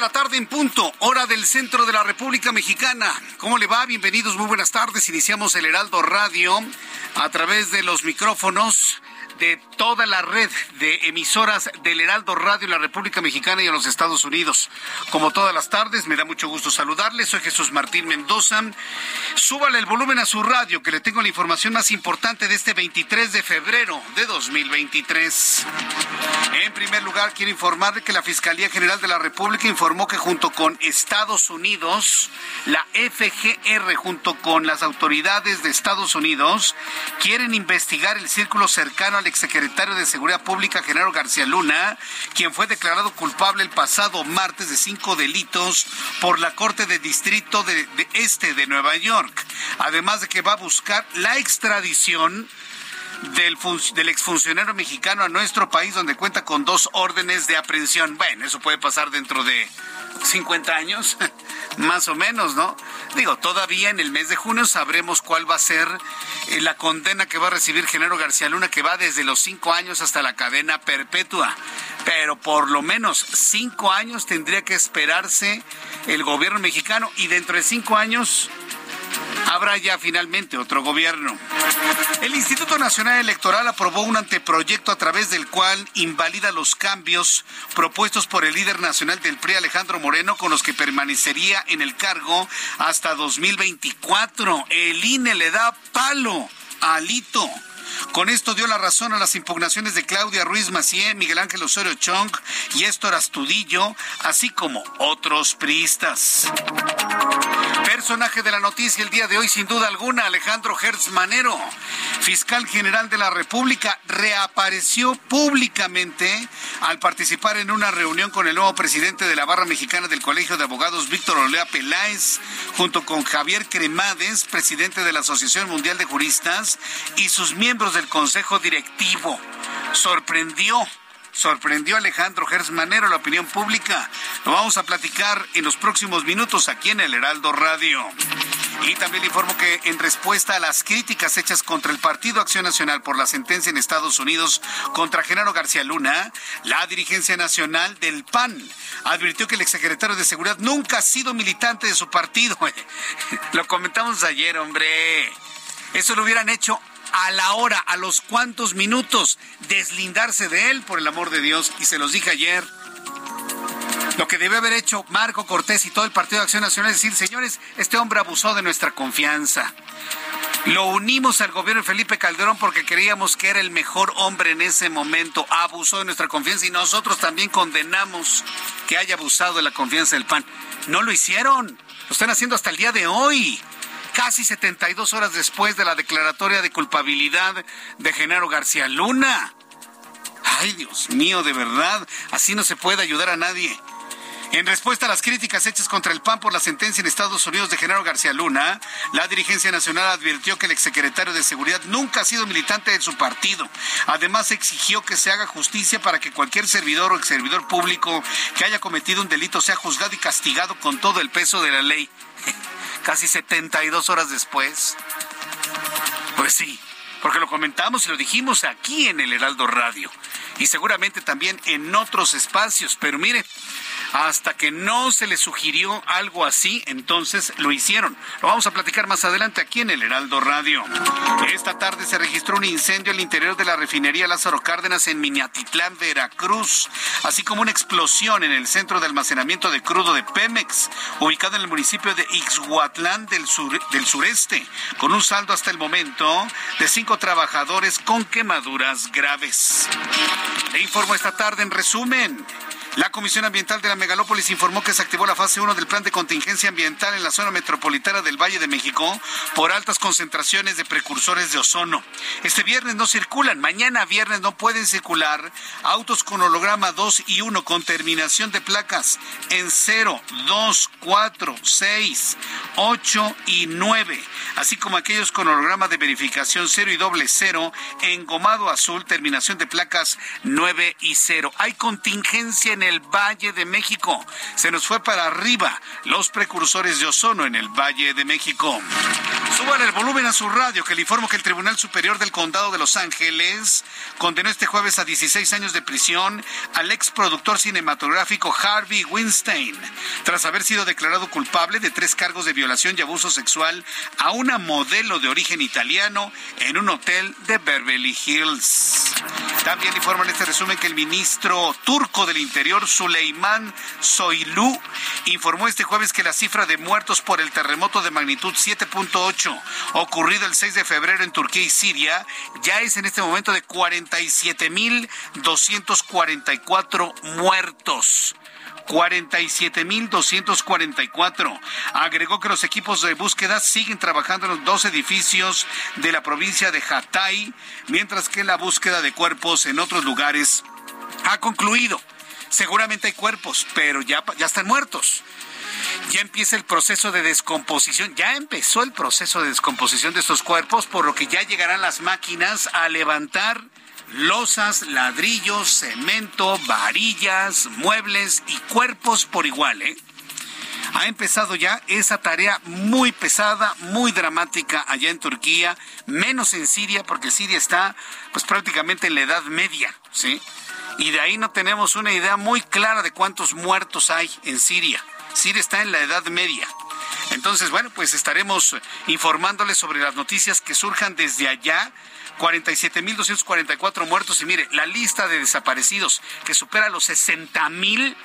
De la tarde en punto, hora del centro de la República Mexicana. ¿Cómo le va? Bienvenidos, muy buenas tardes. Iniciamos el Heraldo Radio a través de los micrófonos de toda la red de emisoras del Heraldo Radio en la República Mexicana y en los Estados Unidos. Como todas las tardes, me da mucho gusto saludarles. Soy Jesús Martín Mendoza. Súbale el volumen a su radio, que le tengo la información más importante de este 23 de febrero de 2023. En primer lugar, quiero informarle que la Fiscalía General de la República informó que junto con Estados Unidos, la FGR junto con las autoridades de Estados Unidos quieren investigar el círculo cercano al exsecretario de Seguridad Pública, Genaro García Luna, quien fue declarado culpable el pasado martes de cinco delitos por la Corte de Distrito de, Este de Nueva York. Además de que va a buscar la extradición del, del exfuncionario mexicano a nuestro país, donde cuenta con dos órdenes de aprehensión. Bueno, eso puede pasar dentro de 50 años, más o menos, ¿no? Digo, todavía en el mes de junio sabremos cuál va a ser eh, la condena que va a recibir Genaro García Luna, que va desde los cinco años hasta la cadena perpetua. Pero por lo menos cinco años tendría que esperarse el gobierno mexicano y dentro de cinco años habrá ya finalmente otro gobierno. El Instituto Nacional Electoral aprobó un anteproyecto a través del cual invalida los cambios propuestos por el líder nacional del PRI, Alejandro Moreno, con los que permanecería en el cargo hasta 2024. El INE le da palo a Alito. Con esto dio la razón a las impugnaciones de Claudia Ruiz Macié, Miguel Ángel Osorio Chong y Héctor Astudillo, así como otros priistas. Personaje de la noticia el día de hoy, sin duda alguna, Alejandro Hertz Manero, fiscal general de la República, reapareció públicamente al participar en una reunión con el nuevo presidente de la Barra Mexicana del Colegio de Abogados, Víctor Olea Peláez, junto con Javier Cremades, presidente de la Asociación Mundial de Juristas, y sus miembros del Consejo Directivo. Sorprendió sorprendió a Alejandro Gers Manero la opinión pública. Lo vamos a platicar en los próximos minutos aquí en el Heraldo Radio. Y también le informo que en respuesta a las críticas hechas contra el Partido Acción Nacional por la sentencia en Estados Unidos contra Genaro García Luna, la dirigencia nacional del PAN advirtió que el exsecretario de Seguridad nunca ha sido militante de su partido. Lo comentamos ayer, hombre. Eso lo hubieran hecho a la hora, a los cuantos minutos, deslindarse de él, por el amor de Dios, y se los dije ayer. Lo que debe haber hecho Marco Cortés y todo el Partido de Acción Nacional es decir, señores, este hombre abusó de nuestra confianza. Lo unimos al gobierno de Felipe Calderón porque creíamos que era el mejor hombre en ese momento. Abusó de nuestra confianza y nosotros también condenamos que haya abusado de la confianza del PAN. No lo hicieron. Lo están haciendo hasta el día de hoy casi 72 horas después de la declaratoria de culpabilidad de Genaro García Luna. Ay, Dios mío, de verdad, así no se puede ayudar a nadie. En respuesta a las críticas hechas contra el PAN por la sentencia en Estados Unidos de Genaro García Luna, la dirigencia nacional advirtió que el exsecretario de Seguridad nunca ha sido militante de su partido. Además, exigió que se haga justicia para que cualquier servidor o ex servidor público que haya cometido un delito sea juzgado y castigado con todo el peso de la ley. Casi 72 horas después. Pues sí, porque lo comentamos y lo dijimos aquí en el Heraldo Radio y seguramente también en otros espacios, pero mire, hasta que no se les sugirió algo así, entonces lo hicieron. Lo vamos a platicar más adelante aquí en el Heraldo Radio. Esta tarde se registró un incendio al interior de la refinería Lázaro Cárdenas en Miñatitlán, Veracruz, así como una explosión en el centro de almacenamiento de crudo de Pemex, ubicado en el municipio de Ixhuatlán del, del sureste, con un saldo hasta el momento de cinco trabajadores con quemaduras graves. Le informo esta tarde en resumen. La Comisión Ambiental de la Megalópolis informó que se activó la fase 1 del plan de contingencia ambiental en la zona metropolitana del Valle de México por altas concentraciones de precursores de ozono. Este viernes no circulan, mañana viernes no pueden circular autos con holograma 2 y 1 con terminación de placas en 0, 2, 4, 6, 8 y 9, así como aquellos con holograma de verificación 0 y doble 0 en gomado azul, terminación de placas 9 y 0. Hay contingencia en en el Valle de México. Se nos fue para arriba los precursores de ozono en el Valle de México. Suban el volumen a su radio, que le informo que el Tribunal Superior del Condado de Los Ángeles condenó este jueves a 16 años de prisión al ex productor cinematográfico Harvey Weinstein, tras haber sido declarado culpable de tres cargos de violación y abuso sexual a una modelo de origen italiano en un hotel de Beverly Hills. También informan en este resumen que el ministro turco del Interior Suleiman Soilú, informó este jueves que la cifra de muertos por el terremoto de magnitud 7.8 ocurrido el 6 de febrero en Turquía y Siria ya es en este momento de 47.244 muertos. 47.244. Agregó que los equipos de búsqueda siguen trabajando en los dos edificios de la provincia de Hatay, mientras que la búsqueda de cuerpos en otros lugares ha concluido. Seguramente hay cuerpos, pero ya, ya están muertos ya empieza el proceso de descomposición, ya empezó el proceso de descomposición de estos cuerpos, por lo que ya llegarán las máquinas a levantar losas, ladrillos, cemento, varillas, muebles y cuerpos por igual. ¿eh? Ha empezado ya esa tarea muy pesada, muy dramática allá en Turquía, menos en Siria, porque Siria está pues prácticamente en la Edad Media, ¿sí? y de ahí no tenemos una idea muy clara de cuántos muertos hay en Siria. Siria está en la Edad Media. Entonces, bueno, pues estaremos informándoles sobre las noticias que surjan desde allá. 47.244 muertos y mire, la lista de desaparecidos que supera los 60.000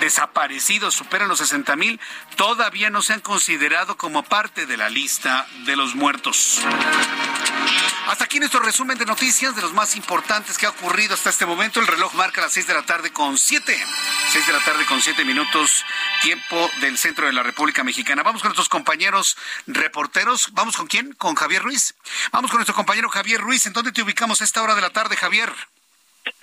desaparecidos, supera los 60.000, todavía no se han considerado como parte de la lista de los muertos. Hasta aquí nuestro resumen de noticias de los más importantes que ha ocurrido hasta este momento. El reloj marca las 6 de la tarde con 7. 6 de la tarde con 7 minutos, tiempo del centro de la República Mexicana. Vamos con nuestros compañeros reporteros. ¿Vamos con quién? ¿Con Javier Ruiz? Vamos con nuestro compañero Javier Ruiz. ¿En dónde te ubicamos a esta hora de la tarde, Javier?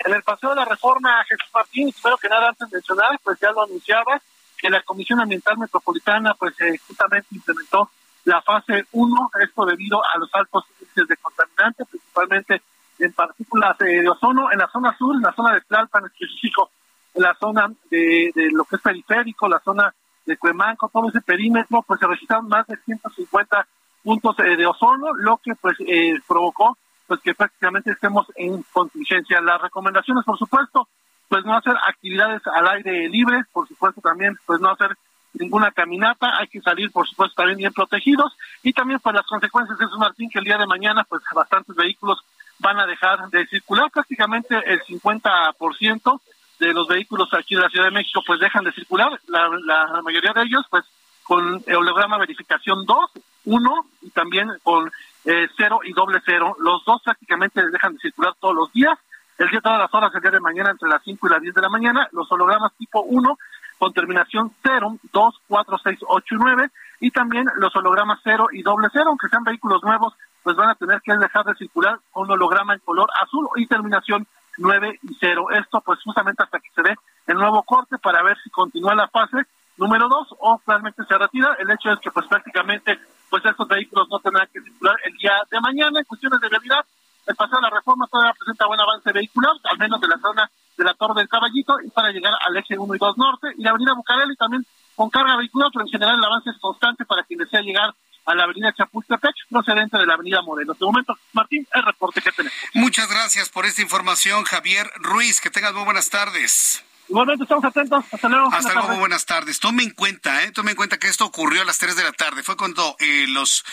En el paseo de la reforma, Jesús Martín, espero que nada antes de mencionar, pues ya lo anunciaba, que la Comisión Ambiental Metropolitana pues eh, justamente implementó la fase 1, esto debido a los altos de contaminantes, principalmente en partículas eh, de ozono, en la zona sur, en la zona de Tlalpan específico, en la zona de, lo que es periférico, la zona de Cuemanco, todo ese perímetro, pues se registraron más de 150 puntos eh, de ozono, lo que pues eh, provocó pues que prácticamente estemos en contingencia. Las recomendaciones, por supuesto, pues no hacer actividades al aire libre, por supuesto también, pues no hacer ninguna caminata, hay que salir por supuesto también bien protegidos. Y también pues las consecuencias de eso Martín que el día de mañana pues bastantes vehículos van a dejar de circular, prácticamente el 50% de los vehículos aquí de la Ciudad de México pues dejan de circular, la, la mayoría de ellos pues con holograma verificación 2, 1 y también con eh, 0 y doble 0, los dos prácticamente dejan de circular todos los días, el día todas las horas, el día de mañana entre las 5 y las 10 de la mañana, los hologramas tipo 1 con terminación 0, 2, 4, 6, 8 y 9, y también los hologramas 0 y doble 0, aunque sean vehículos nuevos, pues van a tener que dejar de circular con holograma en color azul y terminación 9 y 0. Esto pues justamente hasta que se dé el nuevo corte para ver si continúa la fase número 2 o realmente se retira. El hecho es que pues prácticamente pues estos vehículos no tendrán que circular el día de mañana en cuestiones de realidad. El pasado de la reforma todavía presenta buen avance vehicular, al menos de la zona la Torre del Caballito y para llegar al eje 1 y 2 norte y la avenida Bucareli también con carga vehicular, pero en general el avance es constante para quienes llegar a la avenida Chapultepec, procedente de la avenida Morelos. De momento, Martín, el reporte que tenemos. Muchas gracias por esta información, Javier Ruiz. Que tengas muy buenas tardes. Igualmente estamos atentos. Hasta luego. Hasta luego, buenas tardes. Tome en cuenta, ¿eh? Tome en cuenta que esto ocurrió a las 3 de la tarde. Fue cuando eh, los,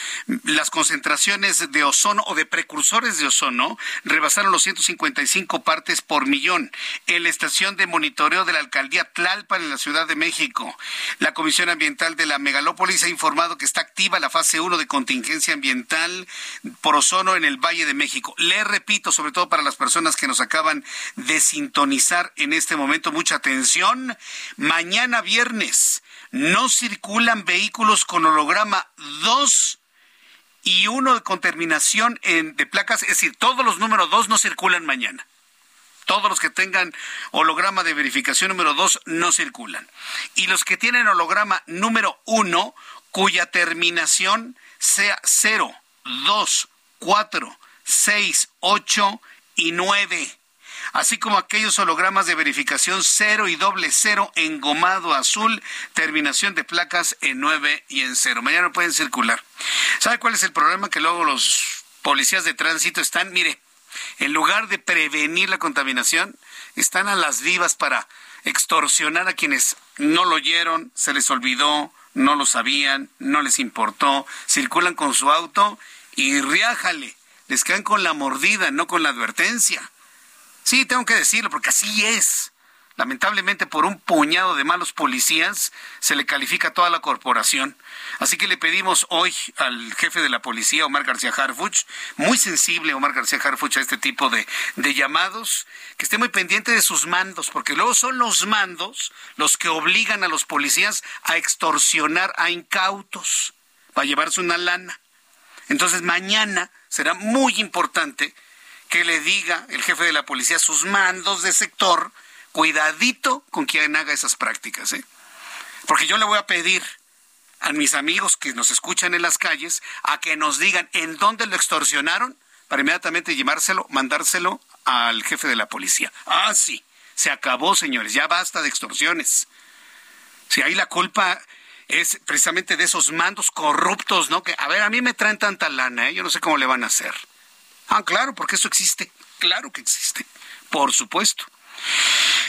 las concentraciones de ozono o de precursores de ozono rebasaron los 155 partes por millón en la estación de monitoreo de la alcaldía Tlalpan en la Ciudad de México. La Comisión Ambiental de la Megalópolis ha informado que está activa la fase 1 de contingencia ambiental por ozono en el Valle de México. Le repito, sobre todo para las personas que nos acaban de sintonizar en este momento, mucha atención. Mañana viernes no circulan vehículos con holograma 2 y uno con terminación en, de placas, es decir, todos los números 2 no circulan mañana. Todos los que tengan holograma de verificación número 2 no circulan. Y los que tienen holograma número 1, cuya terminación sea 0, 2, 4, 6, 8 y 9 así como aquellos hologramas de verificación cero y doble cero engomado azul, terminación de placas en 9 y en 0. Mañana pueden circular. ¿Sabe cuál es el problema? Que luego los policías de tránsito están, mire, en lugar de prevenir la contaminación, están a las vivas para extorsionar a quienes no lo oyeron, se les olvidó, no lo sabían, no les importó, circulan con su auto y riájale, les caen con la mordida, no con la advertencia. Sí, tengo que decirlo, porque así es. Lamentablemente, por un puñado de malos policías, se le califica a toda la corporación. Así que le pedimos hoy al jefe de la policía, Omar García Harfuch, muy sensible Omar García Harfuch a este tipo de, de llamados, que esté muy pendiente de sus mandos, porque luego son los mandos los que obligan a los policías a extorsionar a incautos para llevarse una lana. Entonces, mañana será muy importante que le diga el jefe de la policía a sus mandos de sector, cuidadito con quien haga esas prácticas, ¿eh? Porque yo le voy a pedir a mis amigos que nos escuchan en las calles a que nos digan en dónde lo extorsionaron para inmediatamente llevárselo, mandárselo al jefe de la policía. Ah, sí, se acabó, señores, ya basta de extorsiones. Si ahí la culpa es precisamente de esos mandos corruptos, ¿no? Que, a ver, a mí me traen tanta lana, ¿eh? Yo no sé cómo le van a hacer. Ah, claro, porque eso existe. Claro que existe. Por supuesto.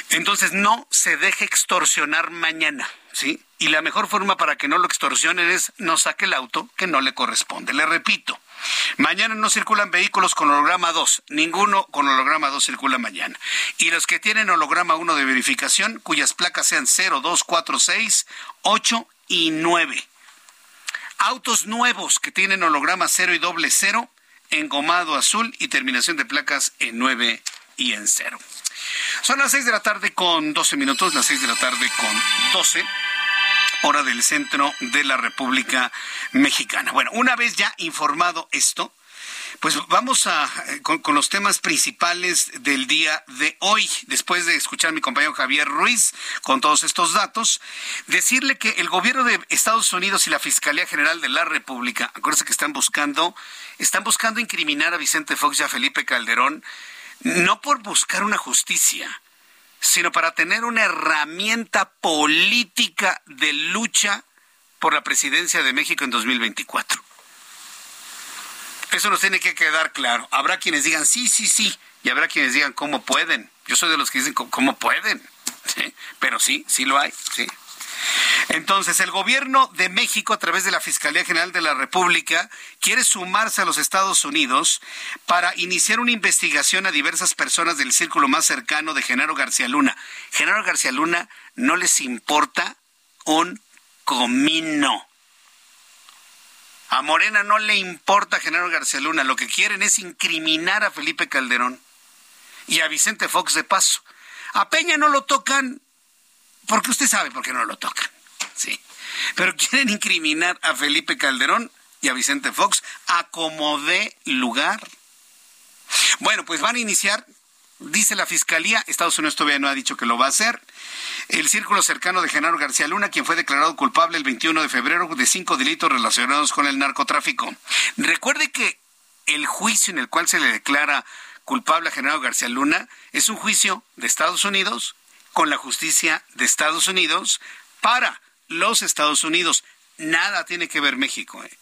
Entonces no se deje extorsionar mañana, ¿sí? Y la mejor forma para que no lo extorsionen es no saque el auto que no le corresponde. Le repito, mañana no circulan vehículos con holograma 2, ninguno con holograma 2 circula mañana. Y los que tienen holograma 1 de verificación, cuyas placas sean 0, 2, 4, 6, 8 y 9. Autos nuevos que tienen holograma 0 y doble 0 engomado azul y terminación de placas en 9 y en 0. Son las 6 de la tarde con 12 minutos, las 6 de la tarde con 12 hora del centro de la República Mexicana. Bueno, una vez ya informado esto, pues vamos a eh, con, los temas principales del día de hoy. Después de escuchar a mi compañero Javier Ruiz con todos estos datos, decirle que el gobierno de Estados Unidos y la Fiscalía General de la República, acuérdense que están buscando, están buscando incriminar a Vicente Fox y a Felipe Calderón, no por buscar una justicia, sino para tener una herramienta política de lucha por la presidencia de México en 2024. Eso nos tiene que quedar claro. Habrá quienes digan sí, sí, sí, y habrá quienes digan cómo pueden. Yo soy de los que dicen cómo pueden. Pero sí, sí lo hay. Sí. Entonces, el gobierno de México, a través de la Fiscalía General de la República, quiere sumarse a los Estados Unidos para iniciar una investigación a diversas personas del círculo más cercano de Genaro García Luna. Genaro García Luna no les importa un comino. A Morena no le importa Genaro García Luna, lo que quieren es incriminar a Felipe Calderón y a Vicente Fox de paso. A Peña no lo tocan porque usted sabe por qué no lo tocan. Sí. Pero quieren incriminar a Felipe Calderón y a Vicente Fox a como dé lugar. Bueno, pues van a iniciar dice la Fiscalía, Estados Unidos todavía no ha dicho que lo va a hacer. El círculo cercano de Genaro García Luna, quien fue declarado culpable el 21 de febrero de cinco delitos relacionados con el narcotráfico. Recuerde que el juicio en el cual se le declara culpable a Genaro García Luna es un juicio de Estados Unidos con la justicia de Estados Unidos para los Estados Unidos, nada tiene que ver México. ¿eh?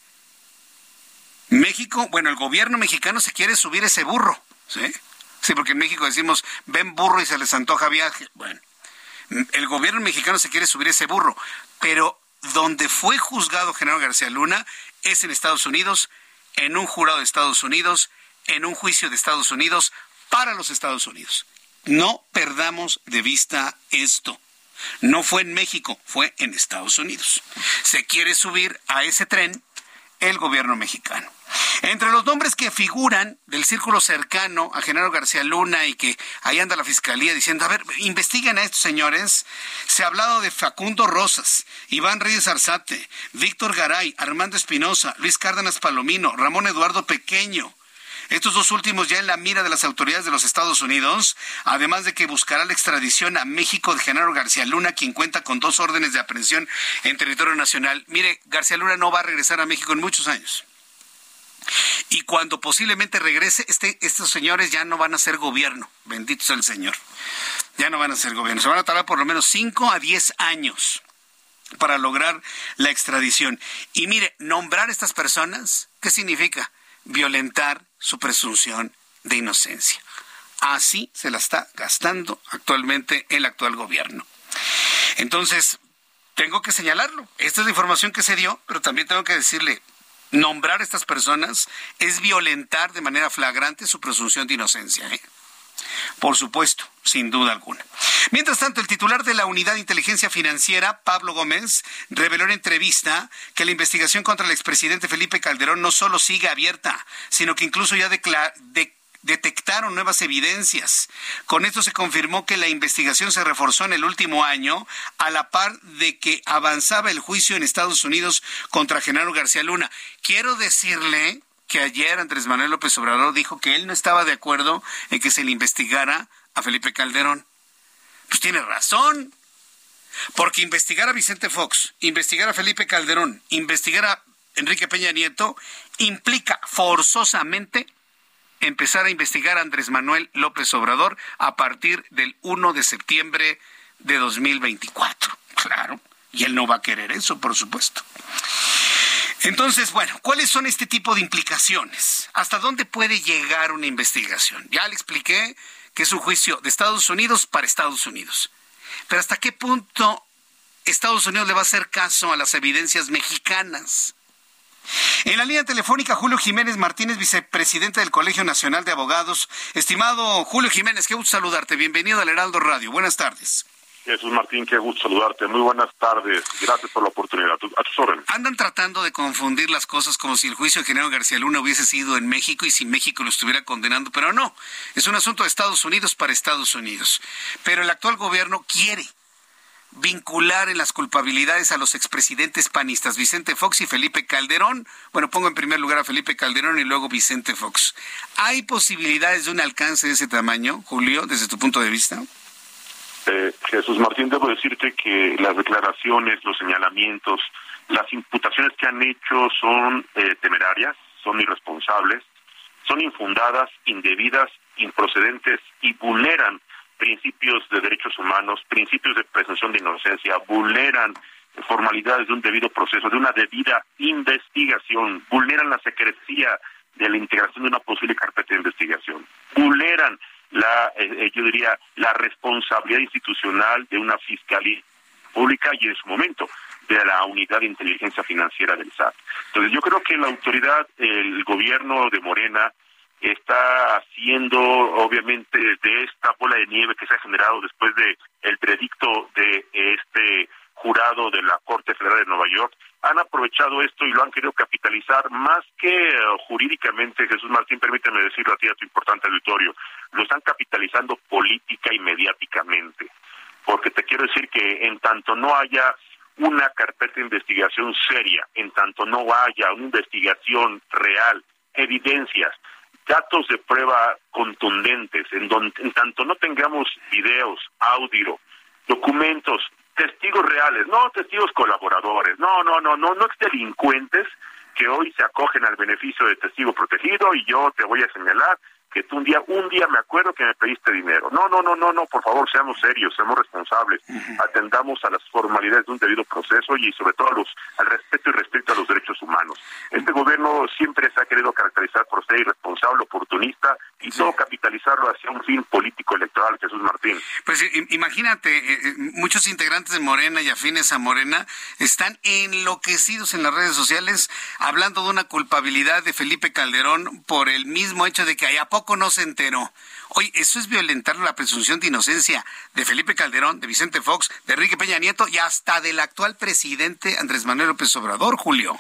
México, bueno, el gobierno mexicano se quiere subir ese burro, ¿sí? Sí, porque en México decimos, ven burro y se les antoja viaje. Bueno, el gobierno mexicano se quiere subir ese burro, pero donde fue juzgado General García Luna es en Estados Unidos, en un jurado de Estados Unidos, en un juicio de Estados Unidos, para los Estados Unidos. No perdamos de vista esto. No fue en México, fue en Estados Unidos. Se quiere subir a ese tren el gobierno mexicano. Entre los nombres que figuran del círculo cercano a Genaro García Luna y que ahí anda la fiscalía diciendo, a ver, investiguen a estos señores, se ha hablado de Facundo Rosas, Iván Reyes Arzate, Víctor Garay, Armando Espinosa, Luis Cárdenas Palomino, Ramón Eduardo Pequeño, estos dos últimos ya en la mira de las autoridades de los Estados Unidos, además de que buscará la extradición a México de Genaro García Luna, quien cuenta con dos órdenes de aprehensión en territorio nacional. Mire, García Luna no va a regresar a México en muchos años. Y cuando posiblemente regrese, este, estos señores ya no van a ser gobierno. Bendito sea el Señor. Ya no van a ser gobierno. Se van a tardar por lo menos 5 a 10 años para lograr la extradición. Y mire, nombrar a estas personas, ¿qué significa? Violentar su presunción de inocencia. Así se la está gastando actualmente el actual gobierno. Entonces, tengo que señalarlo. Esta es la información que se dio, pero también tengo que decirle, nombrar a estas personas es violentar de manera flagrante su presunción de inocencia. ¿eh? Por supuesto, sin duda alguna. Mientras tanto, el titular de la Unidad de Inteligencia Financiera, Pablo Gómez, reveló en entrevista que la investigación contra el expresidente Felipe Calderón no solo sigue abierta, sino que incluso ya detectaron nuevas evidencias. Con esto se confirmó que la investigación se reforzó en el último año, a la par de que avanzaba el juicio en Estados Unidos contra Genaro García Luna. Quiero decirle que ayer Andrés Manuel López Obrador dijo que él no estaba de acuerdo en que se le investigara a Felipe Calderón. Pues tiene razón. Porque investigar a Vicente Fox, investigar a Felipe Calderón, investigar a Enrique Peña Nieto, implica forzosamente empezar a investigar a Andrés Manuel López Obrador a partir del 1 de septiembre de 2024. Claro. Y él no va a querer eso, por supuesto. Entonces, bueno, ¿cuáles son este tipo de implicaciones? ¿Hasta dónde puede llegar una investigación? Ya le expliqué que es un juicio de Estados Unidos para Estados Unidos. Pero ¿hasta qué punto Estados Unidos le va a hacer caso a las evidencias mexicanas? En la línea telefónica, Julio Jiménez Martínez, vicepresidente del Colegio Nacional de Abogados. Estimado Julio Jiménez, qué gusto saludarte. Bienvenido al Heraldo Radio. Buenas tardes. Jesús Martín, qué gusto saludarte. Muy buenas tardes. Gracias por la oportunidad. A tus órdenes. Andan tratando de confundir las cosas como si el juicio de General García Luna hubiese sido en México y si México lo estuviera condenando, pero no. Es un asunto de Estados Unidos para Estados Unidos. Pero el actual gobierno quiere vincular en las culpabilidades a los expresidentes panistas Vicente Fox y Felipe Calderón. Bueno, pongo en primer lugar a Felipe Calderón y luego Vicente Fox. ¿Hay posibilidades de un alcance de ese tamaño, Julio, desde tu punto de vista? Eh, Jesús Martín, debo decirte que las declaraciones, los señalamientos, las imputaciones que han hecho son eh, temerarias, son irresponsables, son infundadas, indebidas, improcedentes y vulneran principios de derechos humanos, principios de presunción de inocencia, vulneran formalidades de un debido proceso, de una debida investigación, vulneran la secrecía de la integración de una posible carpeta de investigación, vulneran la, eh, eh, yo diría, la responsabilidad institucional de una fiscalía pública y en su momento de la unidad de inteligencia financiera del SAT. Entonces yo creo que la autoridad, el gobierno de Morena, está haciendo obviamente de esta bola de nieve que se ha generado después de el predicto de este jurado de la Corte Federal de Nueva York han aprovechado esto y lo han querido capitalizar más que eh, jurídicamente, Jesús Martín, permíteme decirlo a ti, a tu importante auditorio, lo están capitalizando política y mediáticamente. Porque te quiero decir que en tanto no haya una carpeta de investigación seria, en tanto no haya una investigación real, evidencias, datos de prueba contundentes, en, donde, en tanto no tengamos videos, audio, documentos testigos reales, no testigos colaboradores, no, no, no, no, no delincuentes que hoy se acogen al beneficio de testigo protegido y yo te voy a señalar que tú un día, un día me acuerdo que me pediste dinero. No, no, no, no, no, por favor, seamos serios, seamos responsables, atendamos a las formalidades de un debido proceso y sobre todo a los, al respeto y respeto a los derechos humanos. Este gobierno siempre se ha querido caracterizar por ser irresponsable, oportunista y todo capitalizarlo hacia un fin político electoral, Jesús Martín. Pues imagínate, eh, eh, muchos integrantes de Morena y afines a Morena están enloquecidos en las redes sociales hablando de una culpabilidad de Felipe Calderón por el mismo hecho de que hay a no se enteró. Oye, eso es violentar la presunción de inocencia de Felipe Calderón, de Vicente Fox, de Enrique Peña Nieto y hasta del actual presidente Andrés Manuel López Obrador, Julio.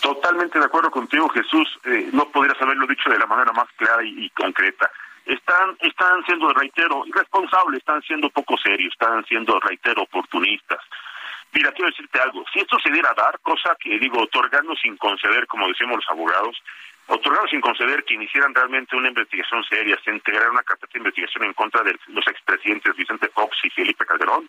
Totalmente de acuerdo contigo, Jesús. Eh, no podrías haberlo dicho de la manera más clara y, concreta. Están, están siendo, reitero, irresponsables, están siendo poco serios, están siendo, reitero, oportunistas. Mira, quiero decirte algo. Si esto se diera a dar, cosa que digo, otorgando sin conceder, como decimos los abogados, otorgando sin conceder que iniciaran realmente una investigación seria, se integrara una carpeta de investigación en contra de los expresidentes Vicente Fox y Felipe Calderón,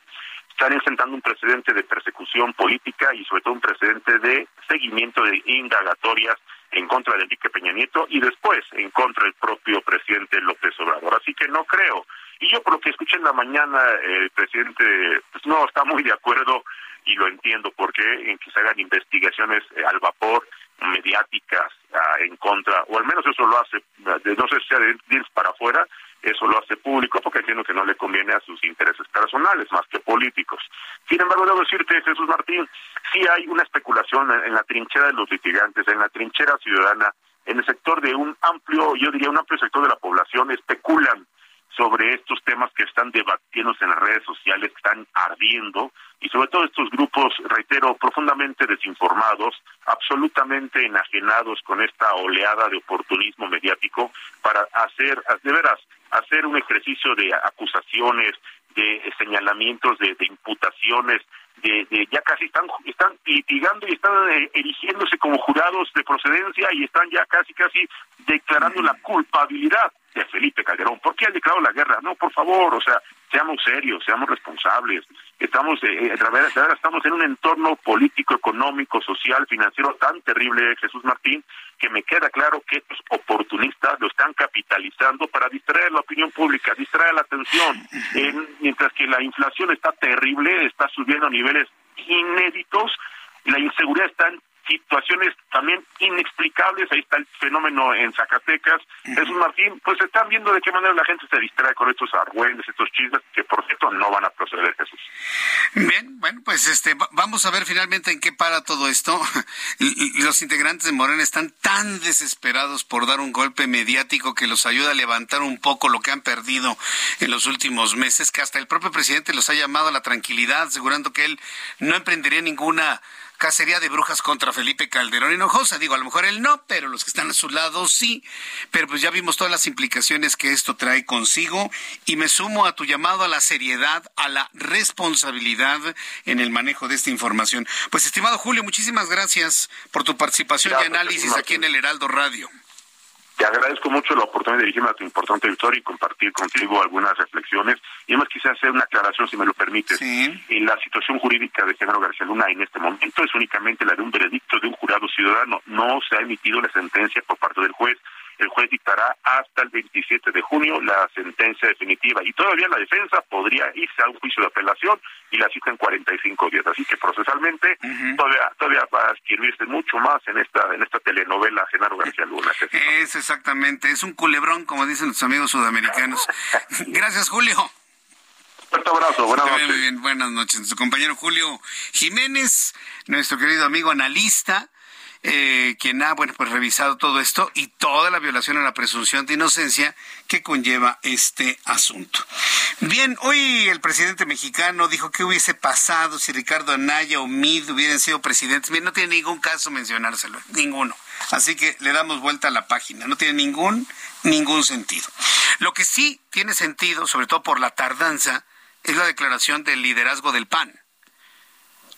estarían sentando un precedente de persecución política y sobre todo un precedente de seguimiento de indagatorias en contra de Enrique Peña Nieto y después en contra del propio presidente López Obrador. Así que no creo. Y yo por lo que escuché en la mañana, el presidente pues no está muy de acuerdo y lo entiendo porque en que se hagan investigaciones eh, al vapor mediáticas ah, en contra, o al menos eso lo hace, no sé si sea de para afuera, eso lo hace público porque entiendo que no le conviene a sus intereses personales más que políticos. Sin embargo, debo decirte, Jesús Martín, sí hay una especulación en, la trinchera de los litigantes, en la trinchera ciudadana, en el sector de un amplio, yo diría un amplio sector de la población, especulan sobre estos temas que están debatiéndose en las redes sociales, que están ardiendo, y sobre todo estos grupos, reitero, profundamente desinformados, absolutamente enajenados con esta oleada de oportunismo mediático para hacer, de veras, hacer un ejercicio de acusaciones, de señalamientos, de, imputaciones, de, ya casi están están litigando y están eh, erigiéndose como jurados de procedencia y están ya casi casi declarando la culpabilidad de Felipe Calderón. ¿Por qué ha declarado la guerra? No, por favor, o sea, seamos serios, seamos responsables. Estamos, eh, eh estamos en un entorno político, económico, social, financiero tan terrible, Jesús Martín, que me queda claro que estos oportunistas lo están capitalizando para distraer la opinión pública, distraer la atención, mientras que la inflación está terrible, está subiendo a niveles inéditos, la inseguridad está en situaciones también inexplicables, ahí está el fenómeno en Zacatecas, Jesús Martín, pues están viendo de qué manera la gente se distrae con estos argüendes, estos chismes, que por cierto no van a proceder, Jesús. Bien, bueno, pues este, vamos a ver finalmente en qué para todo esto. Los integrantes de Morena están tan desesperados por dar un golpe mediático que los ayuda a levantar un poco lo que han perdido en los últimos meses, que hasta el propio presidente los ha llamado a la tranquilidad, asegurando que él no emprendería ninguna cacería de brujas contra Felipe Calderón Hinojosa. Digo, a lo mejor él no, pero los que están a su lado sí. Pero pues ya vimos todas las implicaciones que esto trae consigo y me sumo a tu llamado a la seriedad, a la responsabilidad en el manejo de esta información. Pues estimado Julio, muchísimas gracias por tu participación y análisis aquí en el Heraldo Radio. Te agradezco mucho la oportunidad de dirigirme a tu importante victoria y compartir contigo algunas reflexiones. Y además quisiera hacer una aclaración, si me lo permites. Sí. En la situación jurídica de Genaro García Luna en este momento es únicamente la de un veredicto de un jurado ciudadano. No se ha emitido la sentencia por parte del juez el juez dictará hasta el 27 de junio la sentencia definitiva y todavía la defensa podría irse a un juicio de apelación y la cita en 45 días. Así que procesalmente todavía todavía va a escribirse mucho más en esta en esta telenovela Genaro García Luna. Es exactamente, es un culebrón como dicen los amigos sudamericanos. Gracias, Julio. Fuerte abrazo, buenas noches. Muy bien, buenas noches. Nuestro compañero Julio Jiménez, nuestro querido amigo analista, eh, quien ha bueno pues revisado todo esto y toda la violación a la presunción de inocencia que conlleva este asunto. Bien, hoy el presidente mexicano dijo que hubiese pasado si Ricardo Anaya o Mid hubieran sido presidentes. Bien, no tiene ningún caso mencionárselo, ninguno. Así que le damos vuelta a la página. No tiene ningún ningún sentido. Lo que sí tiene sentido, sobre todo por la tardanza, es la declaración del liderazgo del PAN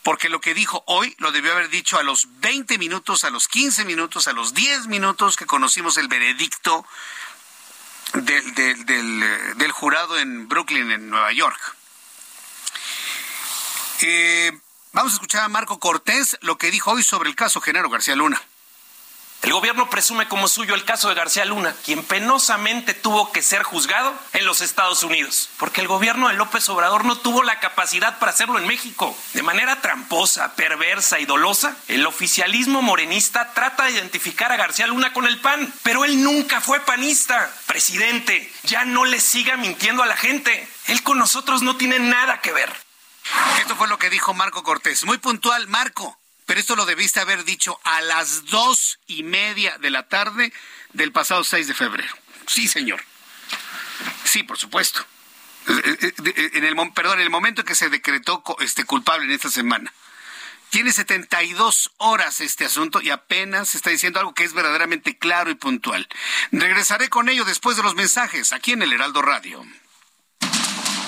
porque lo que dijo hoy lo debió haber dicho a los 20 minutos, a los 15 minutos, a los 10 minutos que conocimos el veredicto del, del, jurado en Brooklyn, en Nueva York. Eh, vamos a escuchar a Marco Cortés lo que dijo hoy sobre el caso Genaro García Luna. El gobierno presume como suyo el caso de García Luna, quien penosamente tuvo que ser juzgado en los Estados Unidos, porque el gobierno de López Obrador no tuvo la capacidad para hacerlo en México. De manera tramposa, perversa y dolosa, el oficialismo morenista trata de identificar a García Luna con el PAN, pero él nunca fue panista. Presidente, ya no le siga mintiendo a la gente. Él con nosotros no tiene nada que ver. Esto fue lo que dijo Marco Cortés. Muy puntual, Marco. Pero esto lo debiste haber dicho a las dos y media de la tarde del pasado 6 de febrero. Sí, señor. Sí, por supuesto. Eh, eh, eh, en el, perdón, en el momento en que se decretó este culpable en esta semana. Tiene 72 horas este asunto y apenas está diciendo algo que es verdaderamente claro y puntual. Regresaré con ello después de los mensajes aquí en el Heraldo Radio.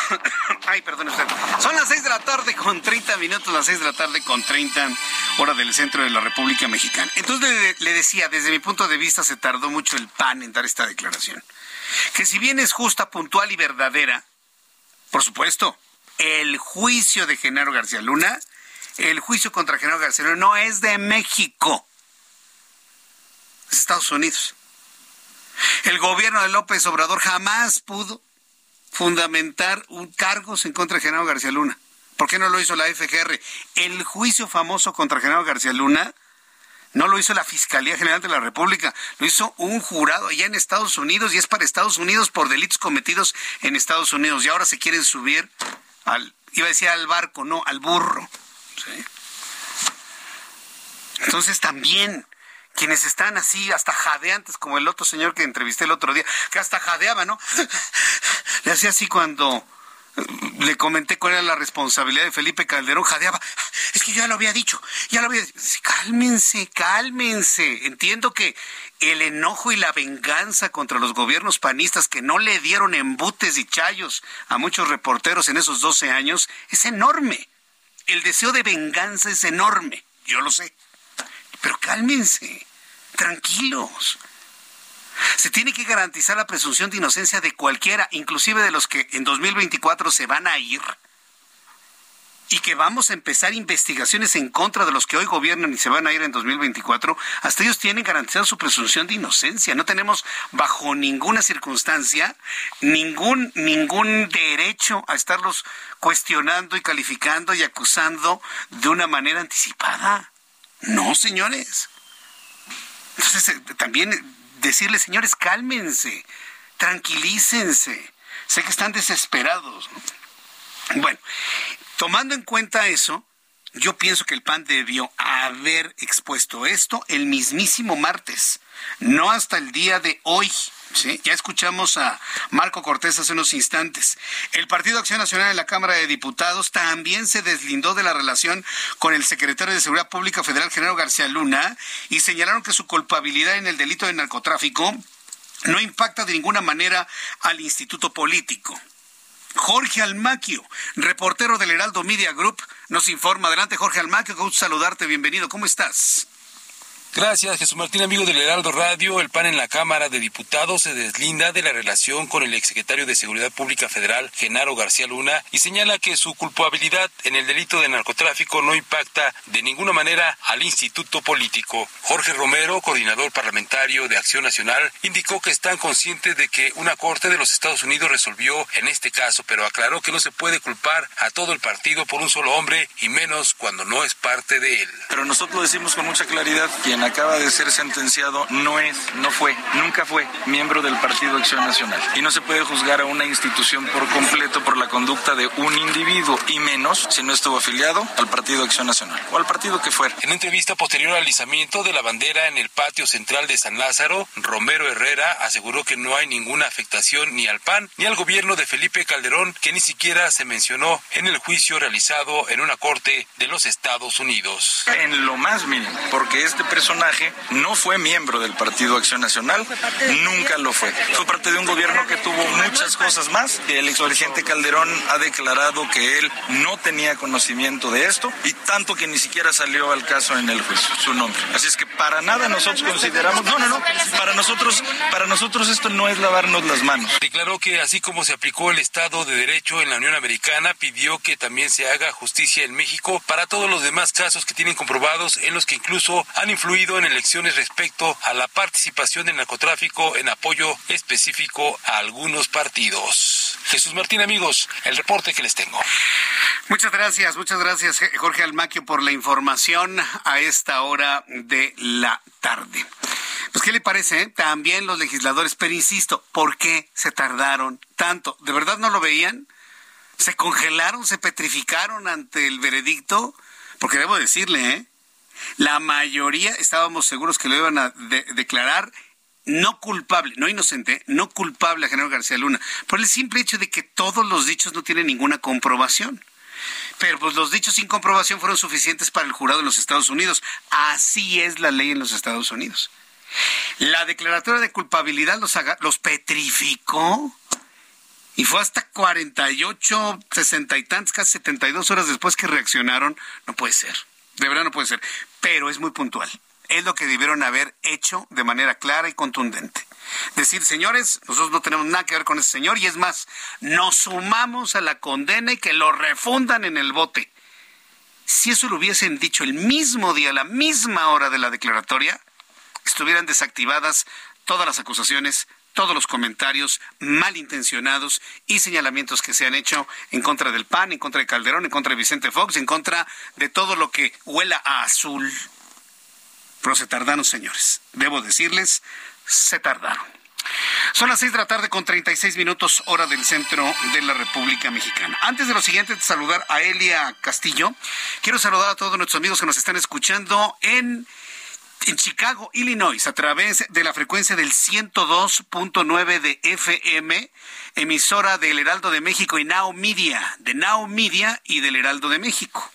Ay, perdón usted. Son las 6 de la tarde con 30 minutos, las 6 de la tarde con 30 hora del centro de la República Mexicana. Entonces le, decía, desde mi punto de vista se tardó mucho el PAN en dar esta declaración. Que si bien es justa, puntual y verdadera, por supuesto, el juicio de Genaro García Luna, el juicio contra Genaro García Luna no es de México, es Estados Unidos. El gobierno de López Obrador jamás pudo fundamentar un cargos en contra de Genaro García Luna. ¿Por qué no lo hizo la FGR? El juicio famoso contra Genaro García Luna no lo hizo la Fiscalía General de la República, lo hizo un jurado allá en Estados Unidos y es para Estados Unidos por delitos cometidos en Estados Unidos. Y ahora se quieren subir al, iba a decir al barco, no, al burro. Entonces también quienes están así hasta jadeantes, como el otro señor que entrevisté el otro día, que hasta jadeaba, ¿no? Le hacía así cuando le comenté cuál era la responsabilidad de Felipe Calderón, jadeaba. Es que yo ya lo había dicho, ya lo había dicho. Cálmense, cálmense. Entiendo que el enojo y la venganza contra los gobiernos panistas que no le dieron embutes y chayos a muchos reporteros en esos 12 años es enorme. El deseo de venganza es enorme, yo lo sé. Pero cálmense, tranquilos. Se tiene que garantizar la presunción de inocencia de cualquiera, inclusive de los que en 2024 se van a ir. Y que vamos a empezar investigaciones en contra de los que hoy gobiernan y se van a ir en 2024, hasta ellos tienen garantizada su presunción de inocencia. No tenemos bajo ninguna circunstancia ningún, ningún derecho a estarlos cuestionando y calificando y acusando de una manera anticipada. No, señores. Entonces, eh, también decirles, señores, cálmense, tranquilícense. Sé que están desesperados. Bueno, tomando en cuenta eso, yo pienso que el PAN debió haber expuesto esto el mismísimo martes, no hasta el día de hoy. Ya escuchamos a Marco Cortés hace unos instantes. El Partido Acción Nacional en la Cámara de Diputados también se deslindó de la relación con el secretario de Seguridad Pública Federal, General García Luna, y señalaron que su culpabilidad en el delito de narcotráfico no impacta de ninguna manera al instituto político. Jorge Almaquio, reportero del Heraldo Media Group, nos informa. Adelante, Jorge Almaquio, gusto saludarte, bienvenido. ¿Cómo estás? Gracias, Jesús Martín, amigo del Heraldo Radio. El PAN en la Cámara de Diputados se deslinda de la relación con el exsecretario de Seguridad Pública Federal, Genaro García Luna, y señala que su culpabilidad en el delito de narcotráfico no impacta de ninguna manera al instituto político. Jorge Romero, coordinador parlamentario de Acción Nacional, indicó que están conscientes de que una corte de los Estados Unidos resolvió en este caso, pero aclaró que no se puede culpar a todo el partido por un solo hombre y menos cuando no es parte de él. Pero nosotros lo decimos con mucha claridad, quien acaba de ser sentenciado no es, no fue, nunca fue miembro del Partido Acción Nacional. Y no se puede juzgar a una institución por completo por la conducta de un individuo, y menos si no estuvo afiliado al Partido Acción Nacional o al partido que fuera. En entrevista posterior al izamiento de la bandera en el patio central de San Lázaro, Romero Herrera aseguró que no hay ninguna afectación ni al PAN ni al gobierno de Felipe Calderón, que ni siquiera se mencionó en el juicio realizado en una corte de los Estados Unidos. En lo más mínimo, porque este personaje personaje no fue miembro del Partido Acción Nacional, nunca lo fue. Fue parte de un gobierno que tuvo muchas cosas más. El expresidente Calderón ha declarado que él no tenía conocimiento de esto y tanto que ni siquiera salió al caso en el juicio, su nombre. Así es que para nada nosotros consideramos, no, no, no, para nosotros, para nosotros esto no es lavarnos las manos. Declaró que así como se aplicó el Estado de Derecho en la Unión Americana, pidió que también se haga justicia en México para todos los demás casos que tienen comprobados en los que incluso han influido en elecciones respecto a la participación del narcotráfico en apoyo específico a algunos partidos. Jesús Martín, amigos, el reporte que les tengo. Muchas gracias, muchas gracias Jorge Almaquio por la información a esta hora de la tarde. Pues, ¿qué le parece? También los legisladores, pero insisto, ¿por qué se tardaron tanto? ¿De verdad no lo veían? ¿Se congelaron, se petrificaron ante el veredicto? Porque debo decirle, ¿eh? La mayoría estábamos seguros que lo iban a declarar no culpable, no inocente, no culpable a General García Luna, por el simple hecho de que todos los dichos no tienen ninguna comprobación. Pero pues los dichos sin comprobación fueron suficientes para el jurado en los Estados Unidos. Así es la ley en los Estados Unidos. La declaratoria de culpabilidad los, los petrificó y fue hasta 48, 60 y tantas, casi 72 horas después que reaccionaron. No puede ser. De verdad no puede ser pero es muy puntual. Es lo que debieron haber hecho de manera clara y contundente. Decir, señores, nosotros no tenemos nada que ver con ese señor y es más, nos sumamos a la condena y que lo refundan en el bote. Si eso lo hubiesen dicho el mismo día, a la misma hora de la declaratoria, estuvieran desactivadas todas las acusaciones, todos los comentarios malintencionados y señalamientos que se han hecho en contra del PAN, en contra de Calderón, en contra de Vicente Fox, en contra de todo lo que huela a azul. Pero se tardaron, señores. Debo decirles, se tardaron. Son las seis de la tarde con 36 minutos hora del centro de la República Mexicana. Antes de lo siguiente, saludar a Elia Castillo, quiero saludar a todos nuestros amigos que nos están escuchando en en Chicago, Illinois, a través de la frecuencia del 102.9 de FM, emisora del Heraldo de México y Now Media, de Now Media y del Heraldo de México.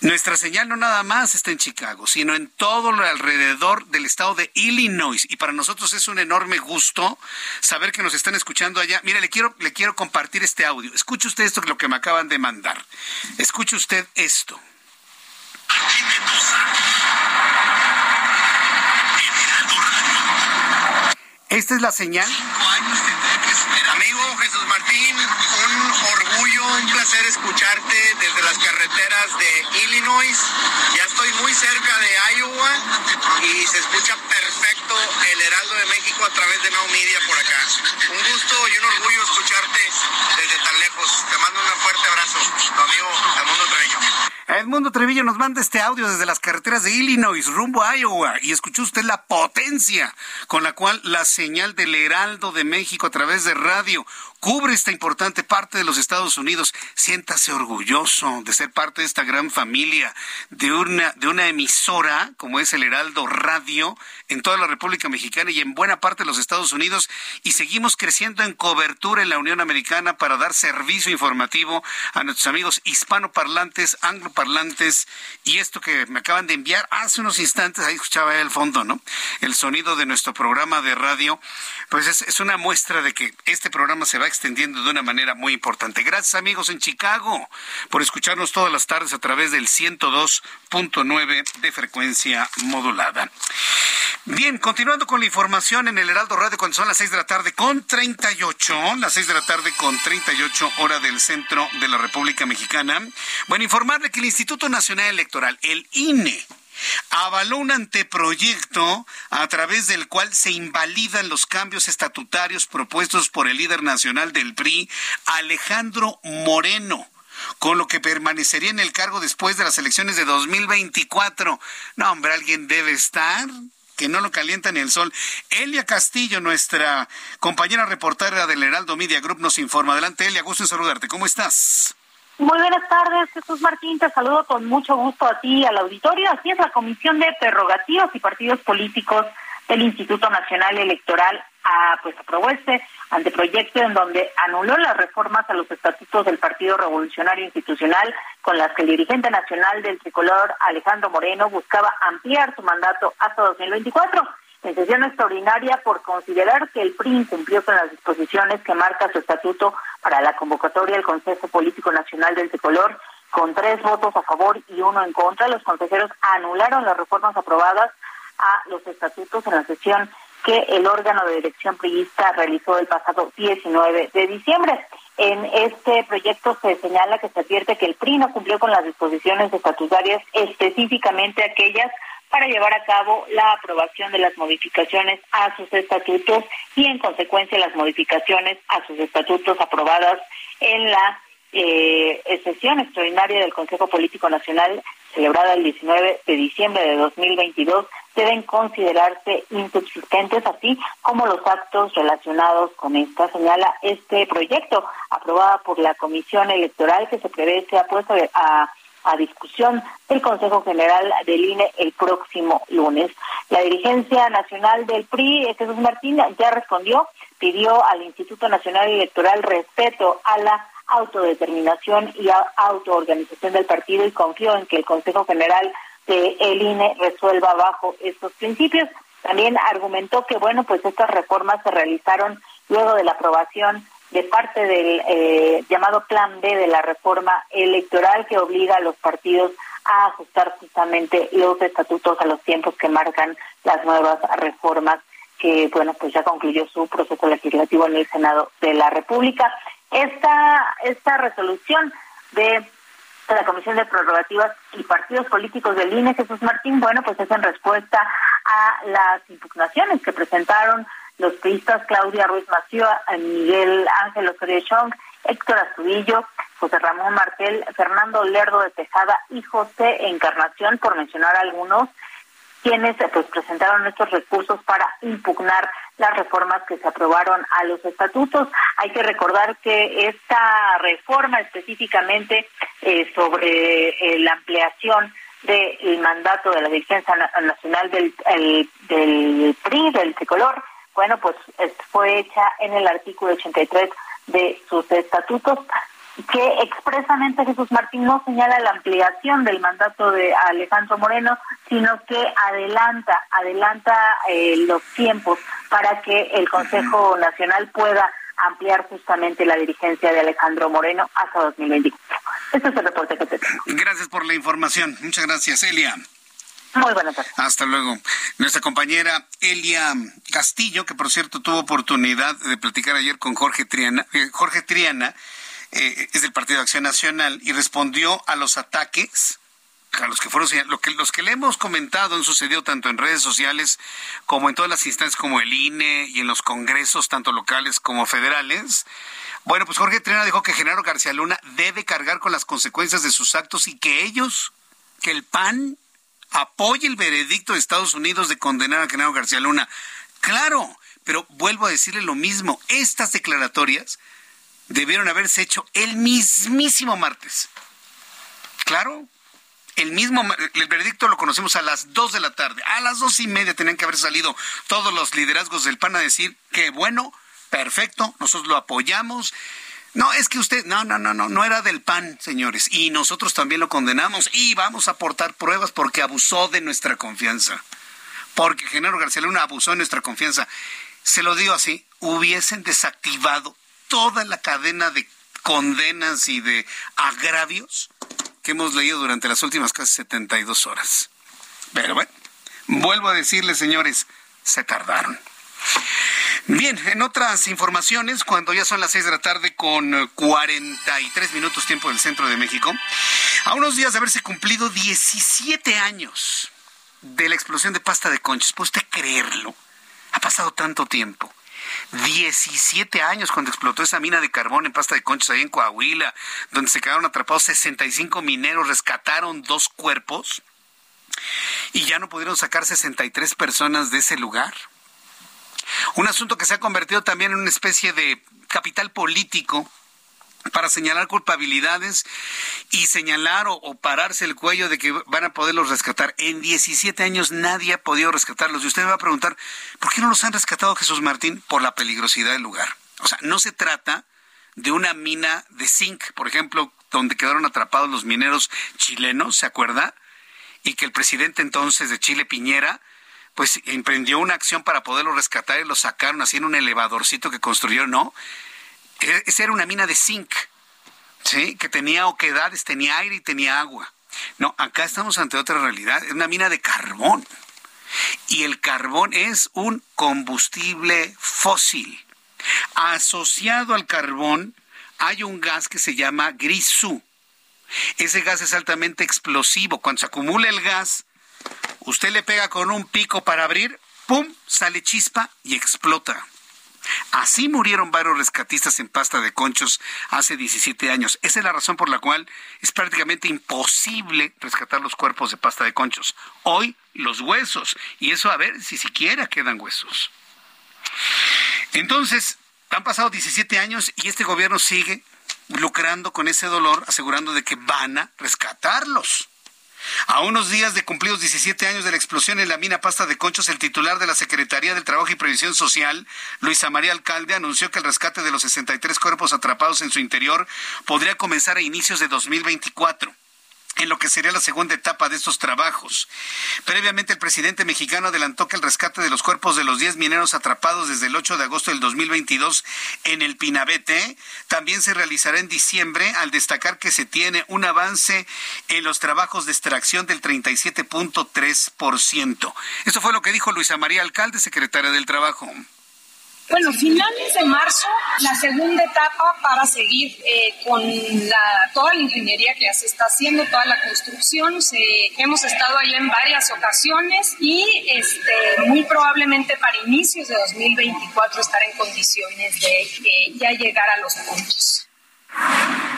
Nuestra señal no nada más está en Chicago, sino en todo lo alrededor del estado de Illinois. Y para nosotros es un enorme gusto saber que nos están escuchando allá. Mire, le quiero, le quiero compartir este audio. Escuche usted esto, lo que me acaban de mandar. Escuche usted esto. Esta es la señal. Amigo Jesús Martín, un orgullo, un placer escucharte desde las carreteras de Illinois. Ya estoy muy cerca de Iowa y se escucha perfecto el Heraldo de México a través de Now Media por acá. Un gusto y un orgullo escucharte desde tan lejos. Te mando un fuerte abrazo, tu amigo Edmundo Treviño. Edmundo Trevillo nos manda este audio desde las carreteras de Illinois, rumbo a Iowa, y escuchó usted la potencia con la cual la señal del Heraldo de México a través de radio cubre esta importante parte de los Estados Unidos. Siéntase orgulloso de ser parte de esta gran familia, de una, de una emisora como es el Heraldo Radio en toda la República Mexicana y en buena parte de los Estados Unidos. Y seguimos creciendo en cobertura en la Unión Americana para dar servicio informativo a nuestros amigos hispanoparlantes, angloparlantes. Y esto que me acaban de enviar hace unos instantes, ahí escuchaba el fondo, ¿no? El sonido de nuestro programa de radio, pues es, es una muestra de que este programa se va extendiendo de una manera muy importante. Gracias amigos en Chicago por escucharnos todas las tardes a través del 102.9 de frecuencia modulada. Bien, continuando con la información en el Heraldo Radio cuando son las 6 de la tarde con 38, las 6 de la tarde con 38 hora del centro de la República Mexicana. Bueno, informarle que el Instituto Nacional Electoral, el INE, avaló un anteproyecto a través del cual se invalidan los cambios estatutarios propuestos por el líder nacional del PRI, Alejandro Moreno con lo que permanecería en el cargo después de las elecciones de 2024. No, hombre, alguien debe estar que no lo calienta ni el sol. Elia Castillo, nuestra compañera reportera del Heraldo Media Group, nos informa. Adelante, Elia, gusto en saludarte. ¿Cómo estás? Muy buenas tardes, Jesús Martín. Te saludo con mucho gusto a ti y al auditorio. Así es, la Comisión de Prerrogativas y Partidos Políticos del Instituto Nacional Electoral a, pues aprobó este anteproyecto en donde anuló las reformas a los estatutos del Partido Revolucionario Institucional con las que el dirigente nacional del tricolor Alejandro Moreno buscaba ampliar su mandato hasta 2024 en sesión extraordinaria por considerar que el PRI incumplió con las disposiciones que marca su estatuto para la convocatoria del Consejo Político Nacional del Tricolor, con tres votos a favor y uno en contra, los consejeros anularon las reformas aprobadas a los estatutos en la sesión que el órgano de dirección priista realizó el pasado 19 de diciembre. En este proyecto se señala que se advierte que el PRI no cumplió con las disposiciones estatutarias, específicamente aquellas para llevar a cabo la aprobación de las modificaciones a sus estatutos y en consecuencia las modificaciones a sus estatutos aprobadas en la eh, sesión extraordinaria del Consejo Político Nacional celebrada el 19 de diciembre de 2022 deben considerarse insubsistentes, así como los actos relacionados con esta, señala este proyecto, aprobada por la Comisión Electoral que se prevé sea puesto a a discusión del Consejo General del INE el próximo lunes. La dirigencia nacional del PRI, Jesús Martín, ya respondió, pidió al Instituto Nacional Electoral respeto a la autodeterminación y autoorganización del partido y confió en que el Consejo General del INE resuelva bajo estos principios. También argumentó que, bueno, pues estas reformas se realizaron luego de la aprobación de parte del eh, llamado Plan B de la reforma electoral que obliga a los partidos a ajustar justamente los estatutos a los tiempos que marcan las nuevas reformas que, bueno, pues ya concluyó su proceso legislativo en el Senado de la República. Esta, esta resolución de la Comisión de Prerrogativas y Partidos Políticos del INE, Jesús Martín, bueno, pues es en respuesta a las impugnaciones que presentaron los periodistas Claudia Ruiz Mació, Miguel Ángel Osorio Chong, Héctor Astudillo, José Ramón Martel, Fernando Lerdo de Tejada y José Encarnación, por mencionar algunos, quienes pues presentaron estos recursos para impugnar las reformas que se aprobaron a los estatutos. Hay que recordar que esta reforma específicamente eh, sobre eh, la ampliación del mandato de la dirigencia nacional del, del PRI, del tricolor, bueno, pues fue hecha en el artículo 83 de sus estatutos que expresamente Jesús Martín no señala la ampliación del mandato de Alejandro Moreno, sino que adelanta, adelanta eh, los tiempos para que el Consejo Nacional pueda ampliar justamente la dirigencia de Alejandro Moreno hasta 2024. Este es el reporte que te tengo. Gracias por la información. Muchas gracias, Elia. Muy buenas tardes. Hasta luego. Nuestra compañera Elia Castillo, que por cierto tuvo oportunidad de platicar ayer con Jorge Triana, eh, Jorge Triana eh, es del Partido de Acción Nacional y respondió a los ataques a los que fueron lo que los que le hemos comentado han sucedido tanto en redes sociales como en todas las instancias como el INE y en los congresos tanto locales como federales. Bueno, pues Jorge Triana dijo que Genaro García Luna debe cargar con las consecuencias de sus actos y que ellos, que el PAN apoye el veredicto de Estados Unidos de condenar a Genaro García Luna. Claro, pero vuelvo a decirle lo mismo, estas declaratorias debieron haberse hecho el mismísimo martes. Claro, el mismo, el veredicto lo conocemos a las dos de la tarde. A las dos y media tenían que haber salido todos los liderazgos del PAN a decir que bueno, perfecto, nosotros lo apoyamos no, es que usted, no, no, no, no, no era del PAN, señores, y nosotros también lo condenamos y vamos a aportar pruebas porque abusó de nuestra confianza. Porque Genaro García Luna abusó de nuestra confianza. Se lo digo así, hubiesen desactivado toda la cadena de condenas y de agravios que hemos leído durante las últimas casi 72 horas. Pero bueno, vuelvo a decirles, señores, se tardaron. Bien, en otras informaciones, cuando ya son las 6 de la tarde con 43 minutos tiempo del centro de México, a unos días de haberse cumplido 17 años de la explosión de pasta de conchas, ¿puede usted creerlo? Ha pasado tanto tiempo. 17 años cuando explotó esa mina de carbón en pasta de conchas ahí en Coahuila, donde se quedaron atrapados 65 mineros, rescataron dos cuerpos y ya no pudieron sacar 63 personas de ese lugar. Un asunto que se ha convertido también en una especie de capital político para señalar culpabilidades y señalar o, pararse el cuello de que van a poderlos rescatar. En 17 años nadie ha podido rescatarlos. Y usted me va a preguntar, ¿por qué no los han rescatado Jesús Martín? Por la peligrosidad del lugar. O sea, no se trata de una mina de zinc, por ejemplo, donde quedaron atrapados los mineros chilenos, ¿se acuerda? Y que el presidente entonces de Chile, Piñera, pues emprendió una acción para poderlos rescatar y los sacaron así en un elevadorcito que construyeron, ¿no? E, esa era una mina de zinc, ¿sí? Que tenía oquedades, tenía aire y tenía agua. No, acá estamos ante otra realidad, es una mina de carbón. Y el carbón es un combustible fósil. Asociado al carbón hay un gas que se llama grisú. Ese gas es altamente explosivo. Cuando se acumula el gas, usted le pega con un pico para abrir, ¡pum! sale chispa y explota. Así murieron varios rescatistas en pasta de conchos hace 17 años. Esa es la razón por la cual es prácticamente imposible rescatar los cuerpos de pasta de conchos. Hoy los huesos, y eso a ver si siquiera quedan huesos. Entonces, han pasado 17 años y este gobierno sigue lucrando con ese dolor, asegurando de que van a rescatarlos. A unos días de cumplidos 17 años de la explosión en la mina Pasta de Conchos, el titular de la Secretaría del Trabajo y Previsión Social, Luisa María Alcalde, anunció que el rescate de los 63 cuerpos atrapados en su interior podría comenzar a inicios de 2024 en lo que sería la segunda etapa de estos trabajos. Previamente, el presidente mexicano adelantó que el rescate de los cuerpos de los 10 mineros atrapados desde el 8 de agosto del 2022 en el Pinabete también se realizará en diciembre, al destacar que se tiene un avance en los trabajos de extracción del 37.3%. Esto fue lo que dijo Luisa María Alcalde, secretaria del Trabajo. Bueno, finales de marzo, la segunda etapa para seguir eh, con la, toda la ingeniería que ya se está haciendo, toda la construcción. hemos estado ahí en varias ocasiones y este, muy probablemente para inicios de 2024 estar en condiciones de ya llegar a los puntos.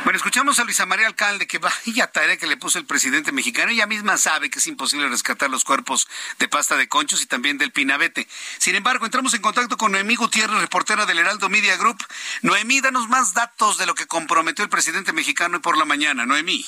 Bueno, escuchamos a Luisa María Alcalde que vaya tarea que le puso el presidente mexicano. Ella misma sabe que es imposible rescatar los cuerpos de pasta de conchos y también del pinabete. Sin embargo, entramos en contacto con Noemí Gutiérrez, reportera del Heraldo Media Group. Noemí, danos más datos de lo que comprometió el presidente mexicano hoy por la mañana. Noemí.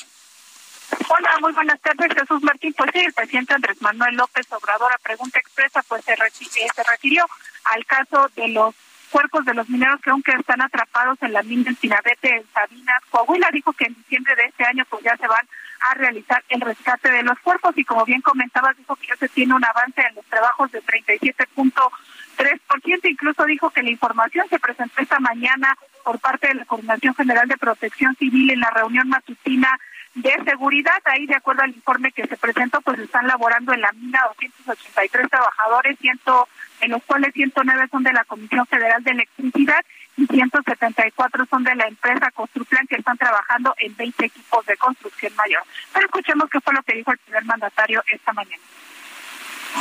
Hola, muy buenas tardes, Jesús Martín. Pues sí, el presidente Andrés Manuel López Obrador, a pregunta expresa, pues se, eh, refirió al caso de los cuerpos de los mineros que aunque están atrapados en la mina en Pinabete, en Sabinas, Coahuila, dijo que en diciembre de este año pues ya se van a realizar el rescate de los cuerpos. Y como bien comentabas, dijo que ya se tiene un avance en los trabajos de 37.3%, incluso dijo que la información se presentó esta mañana por parte de la Coordinación General de Protección Civil en la reunión matutina de seguridad. Ahí, de acuerdo al informe que se presentó, pues están laborando en la mina 283 trabajadores, ciento en los cuales 109 son de la Comisión Federal de Electricidad y 174 son de la empresa Construplan que están trabajando en 20 equipos de construcción mayor. Pero escuchemos qué fue lo que dijo el primer mandatario esta mañana.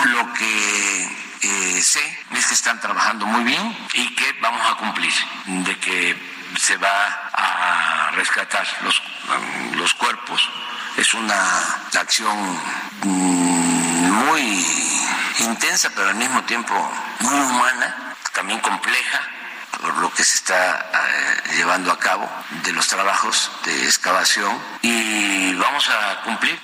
Lo que eh, sé es que están trabajando muy bien y que vamos a cumplir, de que se va a rescatar los, los cuerpos. Es una acción mm, muy intensa, pero al mismo tiempo muy humana, también compleja, por lo que se está eh, llevando a cabo de los trabajos de excavación y vamos a cumplir.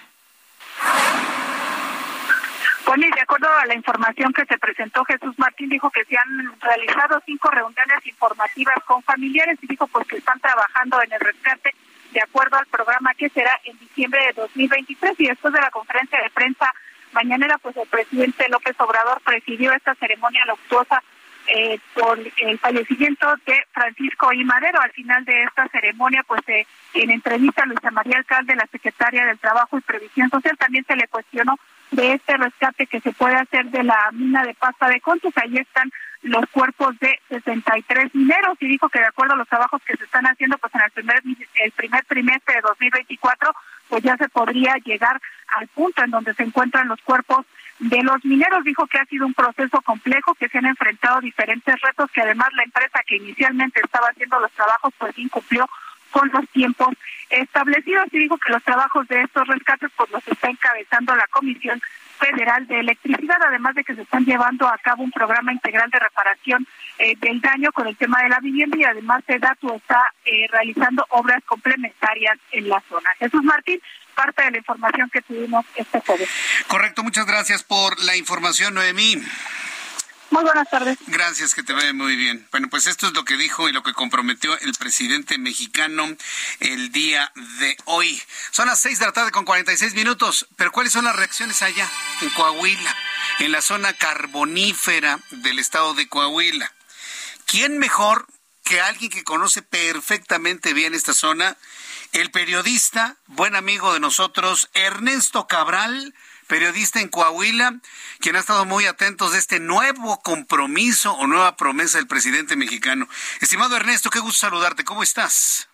Bueno, y de acuerdo a la información que se presentó, Jesús Martín dijo que se han realizado cinco reuniones informativas con familiares y dijo pues que están trabajando en el rescate de acuerdo al programa que será en diciembre de 2023 y después de la conferencia de prensa mañanera, pues el presidente López Obrador presidió esta ceremonia luctuosa eh, con el fallecimiento de Francisco I. Madero. Al final de esta ceremonia, pues eh, en entrevista a Luisa María Alcalde, la secretaria del Trabajo y Previsión Social, también se le cuestionó de este rescate que se puede hacer de la mina de pasta de Conchos. Ahí están los cuerpos de 63 mineros y dijo que de acuerdo a los trabajos que se están haciendo, pues en el primer el primer trimestre de 2024, pues ya se podría llegar al punto en donde se encuentran los cuerpos de los mineros. Dijo que ha sido un proceso complejo, que se han enfrentado diferentes retos, que además la empresa que inicialmente estaba haciendo los trabajos, pues incumplió con los tiempos establecidos y dijo que los trabajos de estos rescates pues los está encabezando la Comisión Federal de Electricidad, además de que se están llevando a cabo un programa integral de reparación eh, del daño con el tema de la vivienda y además DATU está eh, realizando obras complementarias en la zona. Jesús Martín, parte de la información que tuvimos este jueves. Correcto, muchas gracias por la información, Noemí. Muy buenas tardes. Gracias, que te vea muy bien. Bueno, pues esto es lo que dijo y lo que comprometió el presidente mexicano el día de hoy. Son las seis de la tarde con 46 minutos, pero ¿cuáles son las reacciones allá, en Coahuila, en la zona carbonífera del estado de Coahuila? ¿Quién mejor que alguien que conoce perfectamente bien esta zona? El periodista, buen amigo de nosotros, Ernesto Cabral, periodista en Coahuila, quien ha estado muy atentos de este nuevo compromiso o nueva promesa del presidente mexicano. Estimado Ernesto, qué gusto saludarte. ¿Cómo estás?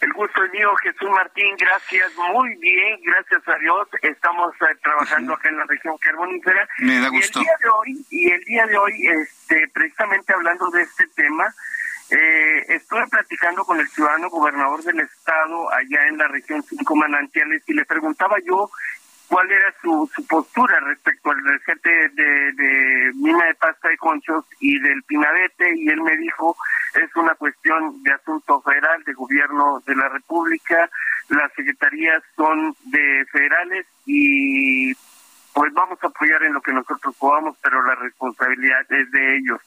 El gusto es mío, Jesús Martín. Gracias, muy bien, gracias a Dios. Estamos eh, trabajando acá en la región carbonífera. Me da gusto. Y el día de hoy, y el día de hoy, este, precisamente hablando de este tema, eh, estuve platicando con el ciudadano gobernador del estado allá en la región Cinco Manantiales y le preguntaba yo cuál era su, su postura respecto al rescate de, de, mina de pasta de conchos y del pinabete y él me dijo es una cuestión de asunto federal de gobierno de la república las secretarías son de federales y pues vamos a apoyar en lo que nosotros podamos pero la responsabilidad es de ellos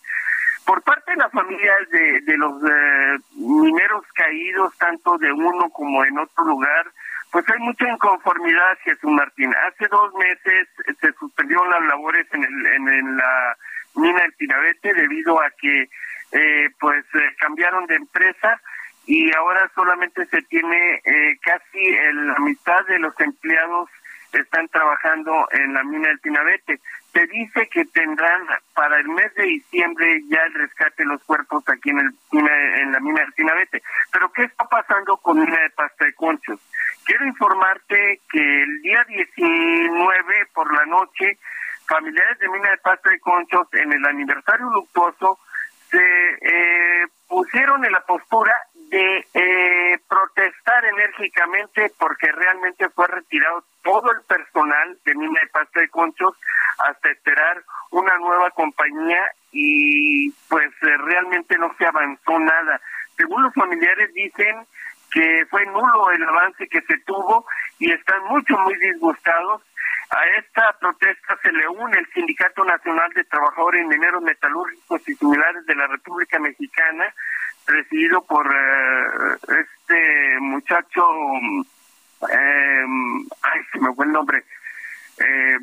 por parte de las familias de, de los eh, mineros caídos tanto de uno como en otro lugar pues hay mucha inconformidad, Jesús Martín. Hace dos meses se suspendieron las labores en, el, en, la mina del Pinabete debido a que eh, pues eh, cambiaron de empresa y ahora solamente se tiene eh, casi la mitad de los empleados están trabajando en la mina del Pinabete. Se dice que tendrán para el mes de diciembre ya el rescate de los cuerpos aquí en, el, en la mina del Pinabete. Pero ¿qué está pasando con mina de pasta de conchos? Quiero informarte que el día 19 por la noche, familiares de Mina de Pasta de Conchos en el aniversario luctuoso se eh, pusieron en la postura de eh, protestar enérgicamente porque realmente fue retirado todo el personal de Mina de Pasta de Conchos hasta esperar una nueva compañía y pues eh, realmente no se avanzó nada. Según los familiares dicen que fue nulo el avance que se tuvo y están mucho, muy disgustados. A esta protesta se le une el Sindicato Nacional de Trabajadores Mineros Metalúrgicos y Similares de la República Mexicana, presidido por eh, este muchacho, eh, ay, se me fue el nombre, eh,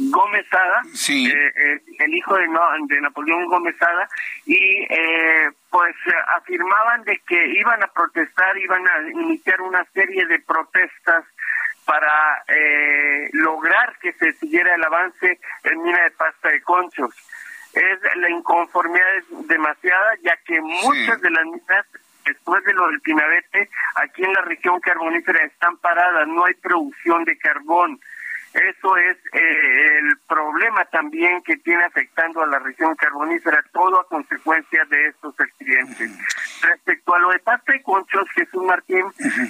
Gómez Sada, eh, el hijo de, de Napoleón Gómez Sada, y eh, pues afirmaban de que iban a protestar, iban a iniciar una serie de protestas para eh, lograr que se siguiera el avance en mina de pasta de conchos. Es la inconformidad es demasiada, ya que muchas de las minas después de lo del Pinabete, aquí en la región carbonífera están paradas, no hay producción de carbón. Eso es eh, el problema también que tiene afectando a la región carbonífera, todo a consecuencia de estos accidentes. Respecto a lo de pasta y conchos, Jesús Martín,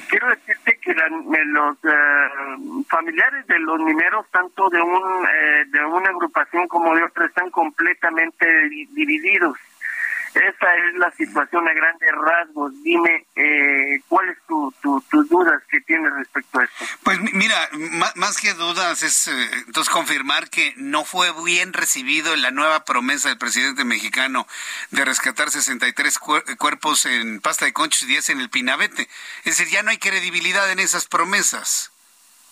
quiero decirte que los eh, familiares de los mineros, tanto de, un, eh, de una agrupación como de otra, están completamente divididos. Esa es la situación a grandes rasgos. Dime, eh, ¿cuáles tu, tus dudas que tienes respecto a esto? Pues mira, más, que dudas es eh, entonces confirmar que no fue bien recibido la nueva promesa del presidente mexicano de rescatar 63 cuerpos en pasta de conchos y 10 en el Pinabete. Es decir, ya no hay credibilidad en esas promesas.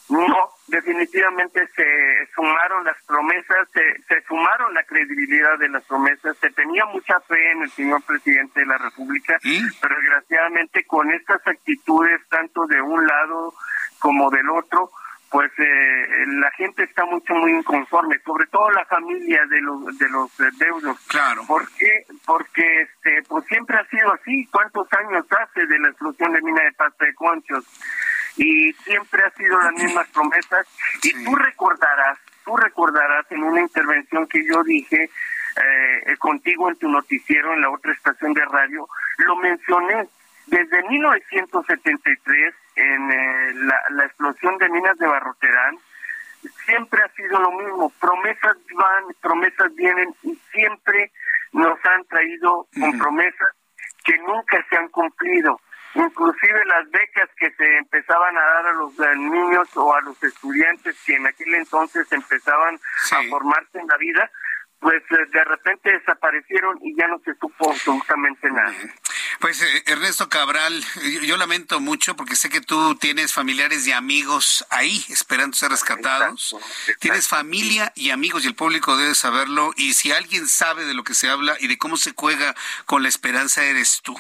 No, definitivamente se se sumaron las promesas, se, se sumaron la credibilidad de las promesas, se tenía mucha fe en el señor presidente de la República, pero desgraciadamente con estas actitudes, tanto de un lado como del otro, pues eh, la gente está mucho muy inconforme, sobre todo la familia de los de los deudos. Claro. ¿Por qué? Porque este pues siempre ha sido así. ¿Cuántos años hace de la explosión de mina de pasta de conchos? Y siempre ha sido las mismas promesas. Y tú recordarás, tú recordarás en una intervención que yo dije eh, contigo en tu noticiero en la otra estación de radio, lo mencioné desde 1973 en eh, la, la, explosión de minas de Barroterán, siempre ha sido lo mismo. Promesas van, promesas vienen y siempre nos han traído con promesas que nunca se han cumplido. Inclusive las becas que se empezaban a dar a los niños o a los estudiantes que en aquel entonces empezaban a formarse en la vida, pues eh, de repente desaparecieron y ya no se supo absolutamente nada. Pues eh, Ernesto Cabral, yo, lamento mucho porque sé que tú tienes familiares y amigos ahí esperando ser rescatados. Tienes familia y amigos y el público debe saberlo y si alguien sabe de lo que se habla y de cómo se juega con la esperanza eres tú.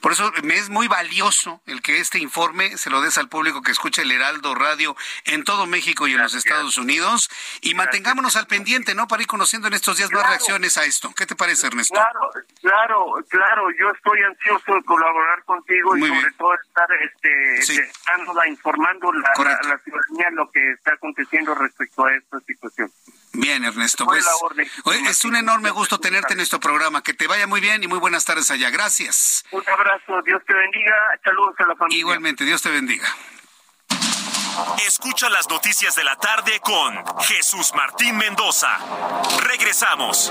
Por eso me es muy valioso el que este informe se lo des al público que escucha el Heraldo Radio en todo México y en los Estados Unidos y mantengámonos al pendiente, ¿no? Para ir conociendo en estos días más reacciones a esto. ¿Qué te parece, Ernesto? Claro, claro, claro. Yo estoy ansioso de colaborar contigo y sobre todo estar este, informando la, la, ciudadanía lo que está aconteciendo respecto a esta situación. Bien, Ernesto. Pues, es un enorme gusto tenerte en nuestro programa. Que te vaya muy bien y muy buenas tardes allá. Gracias. Un abrazo. Dios te bendiga. Saludos a la familia. Igualmente. Dios te bendiga. Escucha las noticias de la tarde con Jesús Martín Mendoza. Regresamos.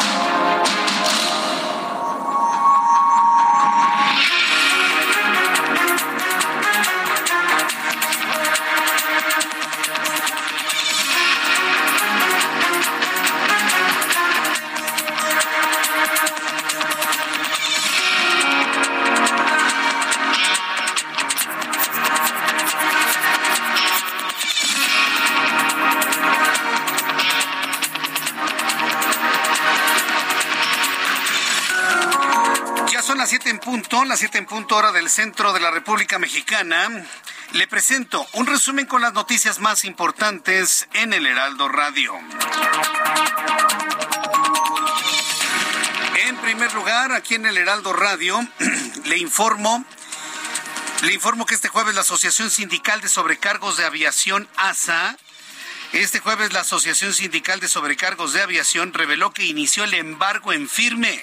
Punto, las siete en punto hora del centro de la República Mexicana. Le presento un resumen con las noticias más importantes en el Heraldo Radio. En primer lugar, aquí en el Heraldo Radio, le informo le informo que este jueves la Asociación Sindical de Sobrecargos de Aviación ASA este jueves la Asociación Sindical de Sobrecargos de Aviación reveló que inició el embargo en firme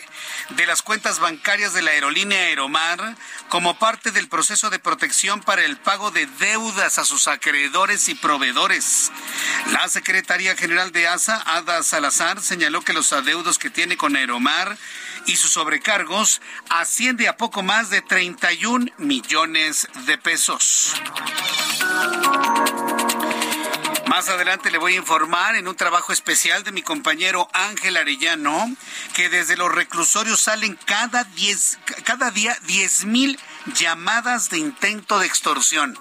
de las cuentas bancarias de la aerolínea Aeromar como parte del proceso de protección para el pago de deudas a sus acreedores y proveedores. La Secretaría General de ASA, Ada Salazar, señaló que los adeudos que tiene con Aeromar y sus sobrecargos asciende a poco más de 31 millones de pesos. Más adelante le voy a informar en un trabajo especial de mi compañero Ángel Arellano que desde los reclusorios salen cada, diez, cada día 10 mil llamadas de intento de extorsión.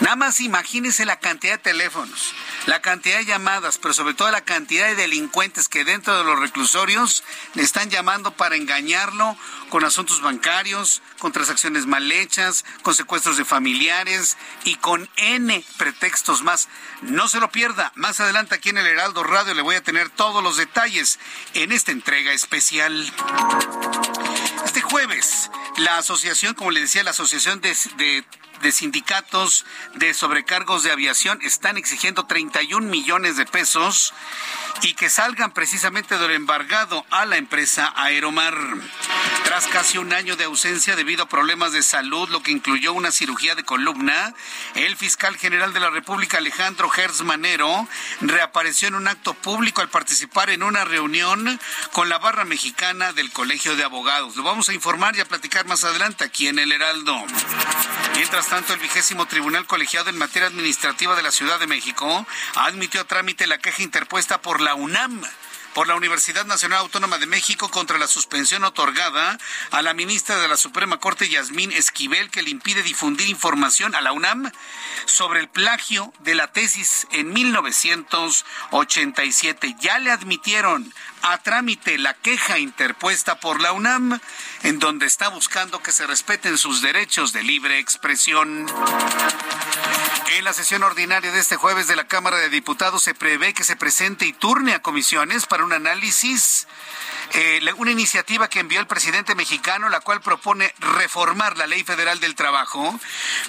Nada más imagínese la cantidad de teléfonos, la cantidad de llamadas, pero sobre todo la cantidad de delincuentes que dentro de los reclusorios le están llamando para engañarlo con asuntos bancarios, con transacciones mal hechas, con secuestros de familiares y con N pretextos más. No se lo pierda, más adelante aquí en el Heraldo Radio le voy a tener todos los detalles en esta entrega especial. Este jueves, la asociación, como le decía, la Asociación de, de de sindicatos de sobrecargos de aviación están exigiendo 31 millones de pesos y que salgan precisamente del embargado a la empresa Aeromar. Tras casi un año de ausencia debido a problemas de salud, lo que incluyó una cirugía de columna, el fiscal general de la República, Alejandro Gertz Manero, reapareció en un acto público al participar en una reunión con la barra mexicana del Colegio de Abogados. Lo vamos a informar y a platicar más adelante aquí en El Heraldo. Mientras tanto, el vigésimo Tribunal Colegiado en Materia Administrativa de la Ciudad de México admitió a trámite la queja interpuesta por la UNAM por la Universidad Nacional Autónoma de México contra la suspensión otorgada a la ministra de la Suprema Corte, Yasmín Esquivel, que le impide difundir información a la UNAM sobre el plagio de la tesis en 1987. Ya le admitieron a trámite la queja interpuesta por la UNAM, en donde está buscando que se respeten sus derechos de libre expresión. En la sesión ordinaria de este jueves de la Cámara de Diputados se prevé que se presente y turne a comisiones para un análisis eh, una iniciativa que envió el presidente mexicano, la cual propone reformar la Ley Federal del Trabajo,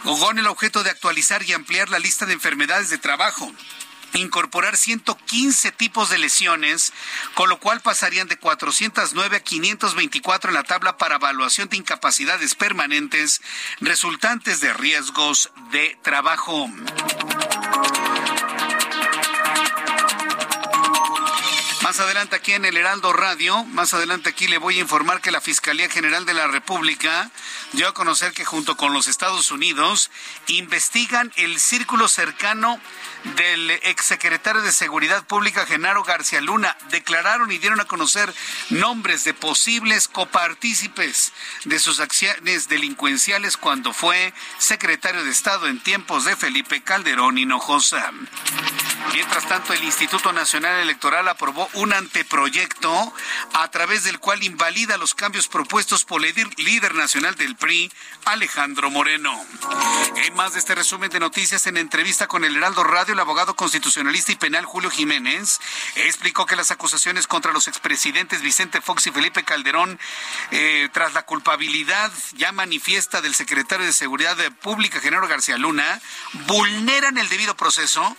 con el objeto de actualizar y ampliar la lista de enfermedades de trabajo incorporar 115 tipos de lesiones, con lo cual pasarían de 409 a 524 en la tabla para evaluación de incapacidades permanentes resultantes de riesgos de trabajo. Más adelante aquí en el Heraldo Radio, más adelante aquí le voy a informar que la Fiscalía General de la República dio a conocer que junto con los Estados Unidos investigan el círculo cercano del exsecretario de Seguridad Pública, Genaro García Luna. Declararon y dieron a conocer nombres de posibles copartícipes de sus acciones delincuenciales cuando fue secretario de Estado en tiempos de Felipe Calderón Hinojosa. Mientras tanto, el Instituto Nacional Electoral aprobó un anteproyecto a través del cual invalida los cambios propuestos por el líder nacional del PRI, Alejandro Moreno. En más de este resumen de noticias, en entrevista con el Heraldo Radio, el abogado constitucionalista y penal Julio Jiménez explicó que las acusaciones contra los expresidentes Vicente Fox y Felipe Calderón, eh, tras la culpabilidad ya manifiesta del secretario de Seguridad Pública, Genaro García Luna, vulneran el debido proceso,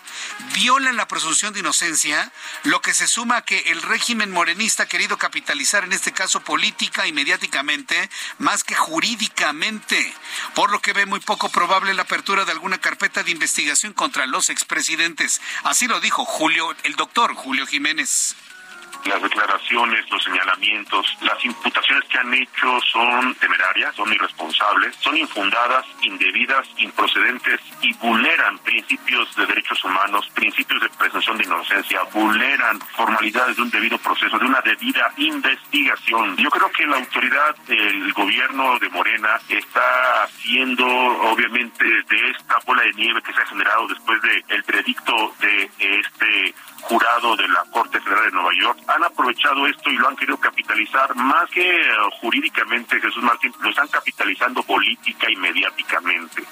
violan la presunción de inocencia, lo que se suma a que el régimen morenista ha querido capitalizar en este caso política y mediáticamente más que jurídicamente, por lo que ve muy poco probable la apertura de alguna carpeta de investigación contra los expresidentes. Así lo dijo Julio, el doctor Julio Jiménez las declaraciones, los señalamientos, las imputaciones que han hecho son temerarias, son irresponsables, son infundadas, indebidas, improcedentes y vulneran principios de derechos humanos, principios de presunción de inocencia, vulneran formalidades de un debido proceso, de una debida investigación. Yo creo que la autoridad del gobierno de Morena está haciendo, obviamente, de esta bola de nieve que se ha generado después del el predicto de este jurado de la Corte Federal de Nueva York han aprovechado esto y lo han querido capitalizar más que eh, jurídicamente, Jesús Martín, lo están capitalizando política y mediáticamente.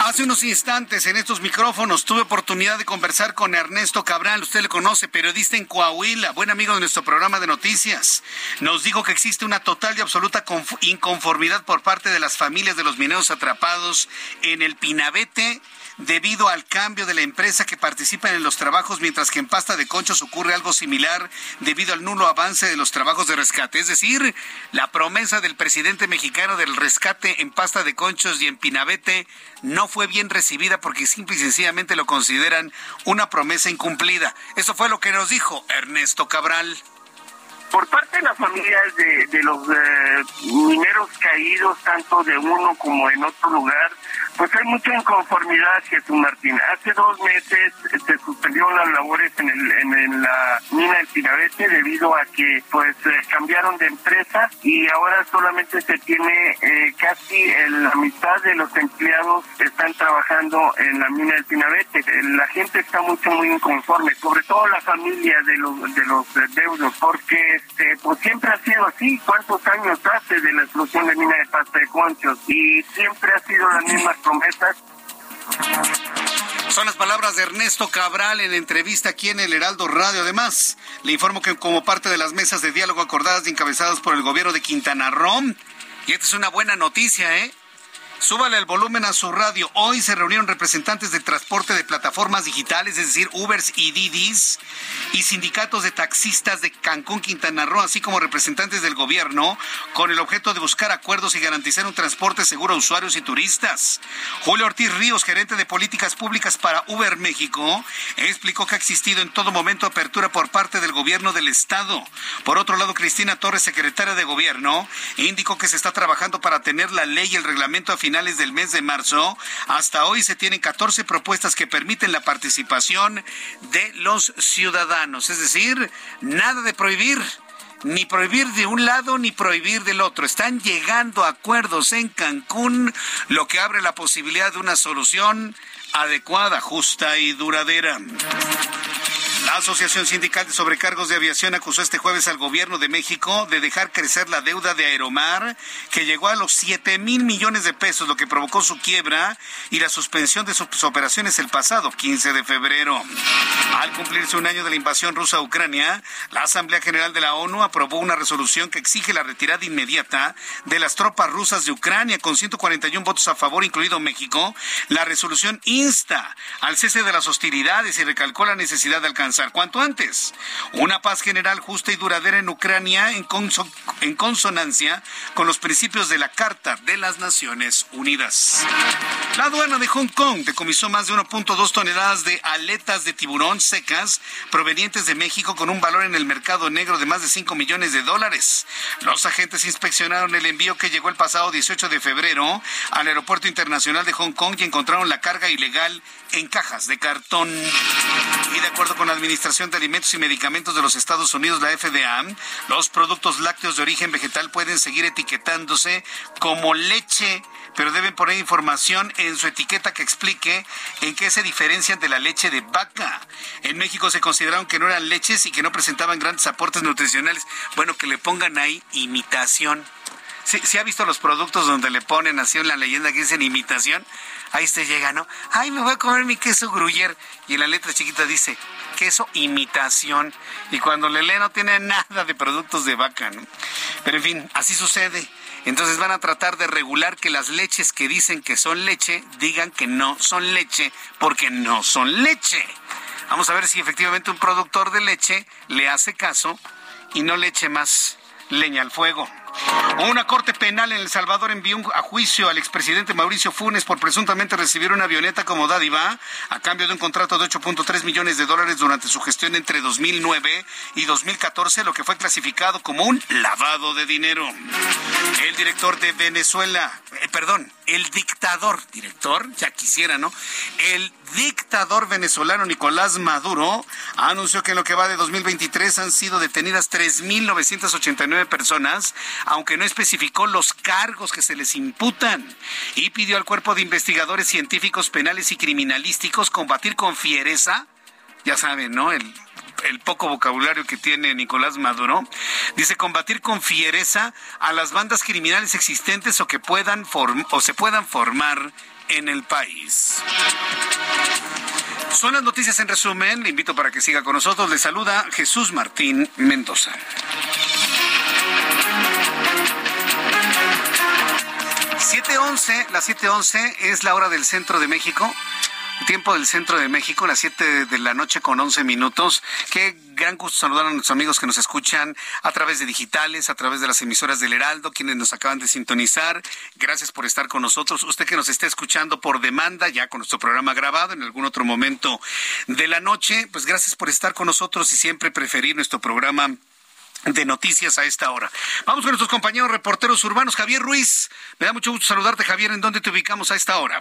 Hace unos instantes en estos micrófonos tuve oportunidad de conversar con Ernesto Cabral, usted le conoce, periodista en Coahuila, buen amigo de nuestro programa de noticias. Nos dijo que existe una total y absoluta inconformidad por parte de las familias de los mineros atrapados en el Pinabete debido al cambio de la empresa que participa en los trabajos, mientras que en Pasta de Conchos ocurre algo similar debido al nulo avance de los trabajos de rescate. Es decir, la promesa del presidente mexicano del rescate en Pasta de Conchos y en Pinabete no fue bien recibida porque simple y sencillamente lo consideran una promesa incumplida. Eso fue lo que nos dijo Ernesto Cabral por parte de las familias de, los eh, mineros caídos, tanto de uno como en otro lugar, pues hay mucha inconformidad, Jesús Martín. Hace dos meses se suspendieron las labores en, el, en, la mina del Pinabete debido a que pues eh, cambiaron de empresa y ahora solamente se tiene eh, casi la mitad de los empleados están trabajando en la mina del Pinabete. La gente está mucho muy inconforme, sobre todo la familia de los de los deudos, porque este pues siempre ha sido así. ¿Cuántos años hace de la explosión de mina de pasta de conchos? Y siempre ha sido la misma promesas. Son las palabras de Ernesto Cabral en entrevista aquí en el Heraldo Radio. Además, le informo que como parte de las mesas de diálogo acordadas y encabezadas por el gobierno de Quintana Roo, y esta es una buena noticia, ¿eh? Súbale el volumen a su radio. Hoy se reunieron representantes de transporte de plataformas digitales, es decir, Ubers y Didis, y sindicatos de taxistas de Cancún, Quintana Roo, así como representantes del gobierno, con el objeto de buscar acuerdos y garantizar un transporte seguro a usuarios y turistas. Julio Ortiz Ríos, gerente de políticas públicas para Uber México, explicó que ha existido en todo momento apertura por parte del gobierno del Estado. Por otro lado, Cristina Torres, secretaria de gobierno, indicó que se está trabajando para tener la ley y el reglamento a finales del mes de marzo. Hasta hoy se tienen 14 propuestas que permiten la participación de los ciudadanos. Es decir, nada de prohibir ni prohibir de un lado ni prohibir del otro. Están llegando acuerdos en Cancún, lo que abre la posibilidad de una solución adecuada, justa y duradera. La Asociación Sindical de Sobrecargos de Aviación acusó este jueves al gobierno de México de dejar crecer la deuda de Aeromar, que llegó a los 7 mil millones de pesos, lo que provocó su quiebra y la suspensión de sus operaciones el pasado 15 de febrero. Al cumplirse un año de la invasión rusa a Ucrania, la Asamblea General de la ONU aprobó una resolución que exige la retirada inmediata de las tropas rusas de Ucrania, con 141 votos a favor, incluido México. La resolución insta al cese de las hostilidades y recalcó la necesidad de alcanzar cuanto antes una paz general justa y duradera en Ucrania en, en consonancia con los principios de la Carta de las Naciones Unidas. La aduana de Hong Kong decomisó más de 1.2 toneladas de aletas de tiburón secas provenientes de México con un valor en el mercado negro de más de 5 millones de dólares. Los agentes inspeccionaron el envío que llegó el pasado 18 de febrero al Aeropuerto Internacional de Hong Kong y encontraron la carga ilegal en cajas de cartón. Y de acuerdo con la Administración de Alimentos y Medicamentos de los Estados Unidos, la FDA, los productos lácteos de origen vegetal pueden seguir etiquetándose como leche pero deben poner información en su etiqueta que explique en qué se diferencian de la leche de vaca. En México se consideraron que no eran leches y que no presentaban grandes aportes nutricionales. Bueno, que le pongan ahí imitación. ¿Sí, ha visto los productos donde le ponen así en la leyenda que dicen imitación? Ahí se llega, ¿no? Ay, me voy a comer mi queso gruyer. Y en la letra chiquita dice, queso imitación. Y cuando le no tiene nada de productos de vaca, ¿no? Pero en fin, así sucede. Entonces van a tratar de regular que las leches que dicen que son leche digan que no son leche porque no son leche. Vamos a ver si efectivamente un productor de leche le hace caso y no le eche más leña al fuego. Una corte penal en El Salvador envió a juicio al expresidente Mauricio Funes por presuntamente recibir una avioneta como dádiva a cambio de un contrato de 8.3 millones de dólares durante su gestión entre 2009 y 2014, lo que fue clasificado como un lavado de dinero. El director de Venezuela, eh, perdón, el dictador, director, ya quisiera, ¿no? El dictador venezolano Nicolás Maduro anunció que en lo que va de 2023 han sido detenidas 3.989 personas aunque no especificó los cargos que se les imputan, y pidió al cuerpo de investigadores científicos penales y criminalísticos combatir con fiereza, ya saben, ¿no? El, poco vocabulario que tiene Nicolás Maduro, dice combatir con fiereza a las bandas criminales existentes o que puedan o se puedan formar en el país. Son las noticias en resumen. Le invito para que siga con nosotros. Le saluda Jesús Martín Mendoza. 7.11, las 7.11 es la hora del centro de México. Tiempo del centro de México, las 7 de la noche con 11 minutos. Qué gran gusto saludar a nuestros amigos que nos escuchan a través de digitales, a través de las emisoras del Heraldo, quienes nos acaban de sintonizar. Gracias por estar con nosotros. Usted que nos está escuchando por demanda, ya con nuestro programa grabado en algún otro momento de la noche, pues gracias por estar con nosotros y siempre preferir nuestro programa de noticias a esta hora. Vamos con nuestros compañeros reporteros urbanos. Javier Ruiz, me da mucho gusto saludarte, Javier. ¿En dónde te ubicamos a esta hora?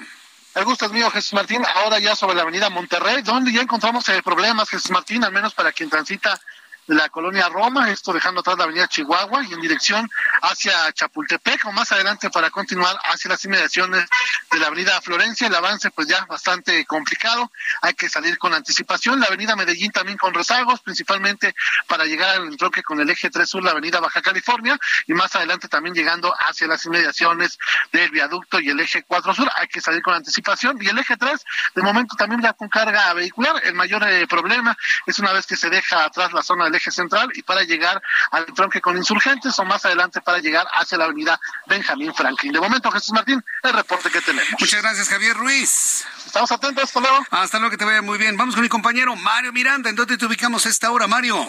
El gusto es mío, Jesús Martín. Ahora ya sobre la avenida Monterrey, donde ya encontramos eh, problemas, Jesús Martín, al menos para quien transita de la colonia Roma, esto dejando atrás la avenida Chihuahua y en dirección hacia Chapultepec o más adelante para continuar hacia las inmediaciones de la avenida Florencia. El avance pues ya bastante complicado, hay que salir con anticipación. La avenida Medellín también con rezagos, principalmente para llegar al entroque con el eje 3 sur, la avenida Baja California y más adelante también llegando hacia las inmediaciones del viaducto y el eje 4 sur, hay que salir con anticipación. Y el eje 3, de momento también ya con carga vehicular, el mayor eh, problema es una vez que se deja atrás la zona del eje central y para llegar al tronque con insurgentes o más adelante para llegar hacia la avenida Benjamín Franklin. De momento, Jesús Martín, el reporte que tenemos. Muchas gracias, Javier Ruiz. Estamos atentos, hasta luego. Hasta luego, que te vaya muy bien. Vamos con mi compañero Mario Miranda. ¿En dónde te ubicamos esta hora, Mario?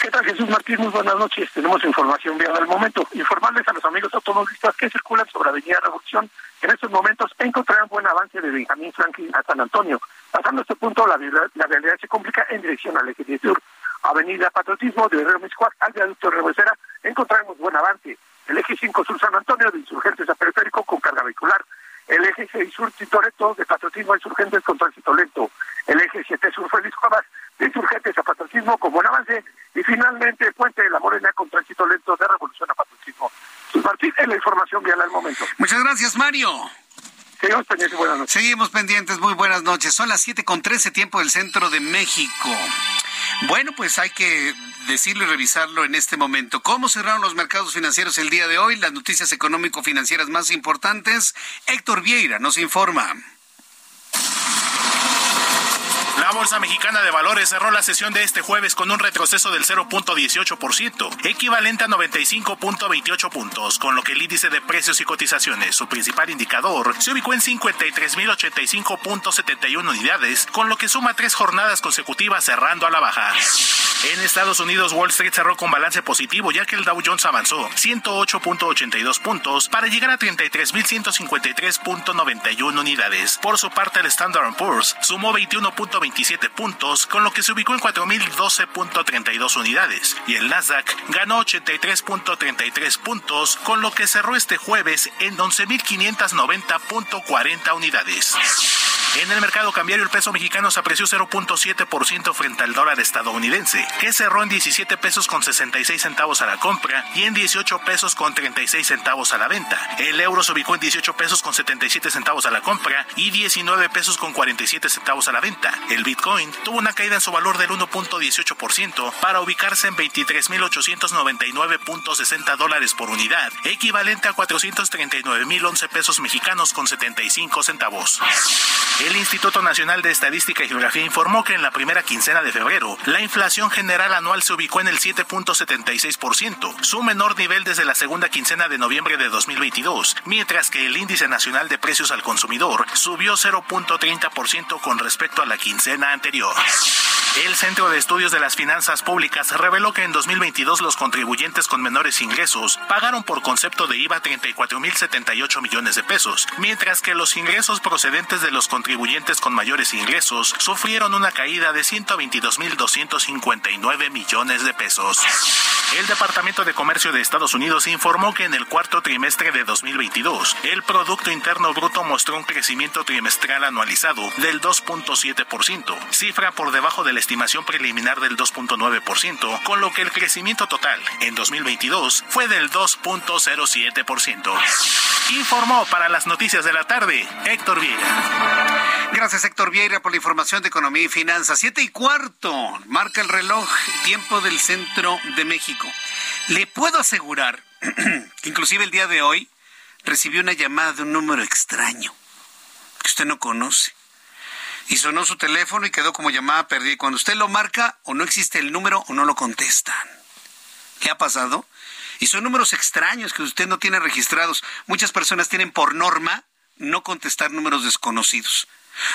¿Qué tal, Jesús Martín? Muy buenas noches. Tenemos información bien al momento. Informarles a los amigos automovilistas que circulan sobre Avenida Revolución. En estos momentos encontrarán buen avance de Benjamín Franklin a San Antonio. Pasando este punto, la, la realidad se complica en dirección al eje 10 sur. Avenida Patriotismo de Río Miscuac al viaducto Rebecera encontraremos buen avance. El eje 5 sur San Antonio de Insurgentes a Periférico con carga vehicular. El eje 6 sur Titoreto de Patriotismo a Insurgentes con tránsito lento. El eje 7 sur Félix Cuevas de Insurgentes a Patriotismo con buen avance. Y finalmente el puente de la Morena con tránsito lento de Revolución a Patriotismo. Martín, es la información vial al momento. Muchas gracias, Mario. Seguimos pendientes, buenas noches. Seguimos pendientes, muy buenas noches. Son las 7 con 13 tiempo del centro de México. Bueno, pues hay que decirlo y revisarlo en este momento. ¿Cómo cerraron los mercados financieros el día de hoy? Las noticias económico-financieras más importantes. Héctor Vieira nos informa. La Bolsa Mexicana de Valores cerró la sesión de este jueves con un retroceso del 0.18%, equivalente a 95.28 puntos, con lo que el índice de precios y cotizaciones, su principal indicador, se ubicó en 53.085.71 unidades, con lo que suma tres jornadas consecutivas cerrando a la baja. En Estados Unidos, Wall Street cerró con balance positivo, ya que el Dow Jones avanzó 108.82 puntos para llegar a 33.153.91 unidades. Por su parte, el Standard Poor's sumó 21.27 puntos, con lo que se ubicó en 4.012.32 unidades, y el Nasdaq ganó 83.33 puntos, con lo que cerró este jueves en 11.590.40 unidades. En el mercado cambiario el peso mexicano se apreció 0.7% frente al dólar estadounidense, que cerró en 17 pesos con 66 centavos a la compra y en 18 pesos con 36 centavos a la venta. El euro se ubicó en 18 pesos con 77 centavos a la compra y 19 pesos con 47 centavos a la venta. El Bitcoin tuvo una caída en su valor del 1.18% para ubicarse en 23.899.60 dólares por unidad, equivalente a 439.011 pesos mexicanos con 75 centavos. El Instituto Nacional de Estadística y Geografía informó que en la primera quincena de febrero, la inflación general anual se ubicó en el 7.76%, su menor nivel desde la segunda quincena de noviembre de 2022, mientras que el índice nacional de precios al consumidor subió 0.30% con respecto a la quincena anterior. El Centro de Estudios de las Finanzas Públicas reveló que en 2022 los contribuyentes con menores ingresos pagaron por concepto de IVA 34.078 millones de pesos, mientras que los ingresos procedentes de los contribuyentes con mayores ingresos sufrieron una caída de 122.259 millones de pesos. El Departamento de Comercio de Estados Unidos informó que en el cuarto trimestre de 2022, el Producto Interno Bruto mostró un crecimiento trimestral anualizado del 2.7%, cifra por debajo de la estimación preliminar del 2.9%, con lo que el crecimiento total en 2022 fue del 2.07%. Informó para las noticias de la tarde Héctor Vieira. Gracias Héctor Vieira por la información de economía y finanzas. Siete y cuarto, marca el reloj, tiempo del centro de México. Le puedo asegurar que inclusive el día de hoy recibió una llamada de un número extraño que usted no conoce. Y sonó su teléfono y quedó como llamada perdida. Cuando usted lo marca, o no existe el número o no lo contestan. ¿Qué ha pasado? Y son números extraños que usted no tiene registrados. Muchas personas tienen por norma no contestar números desconocidos.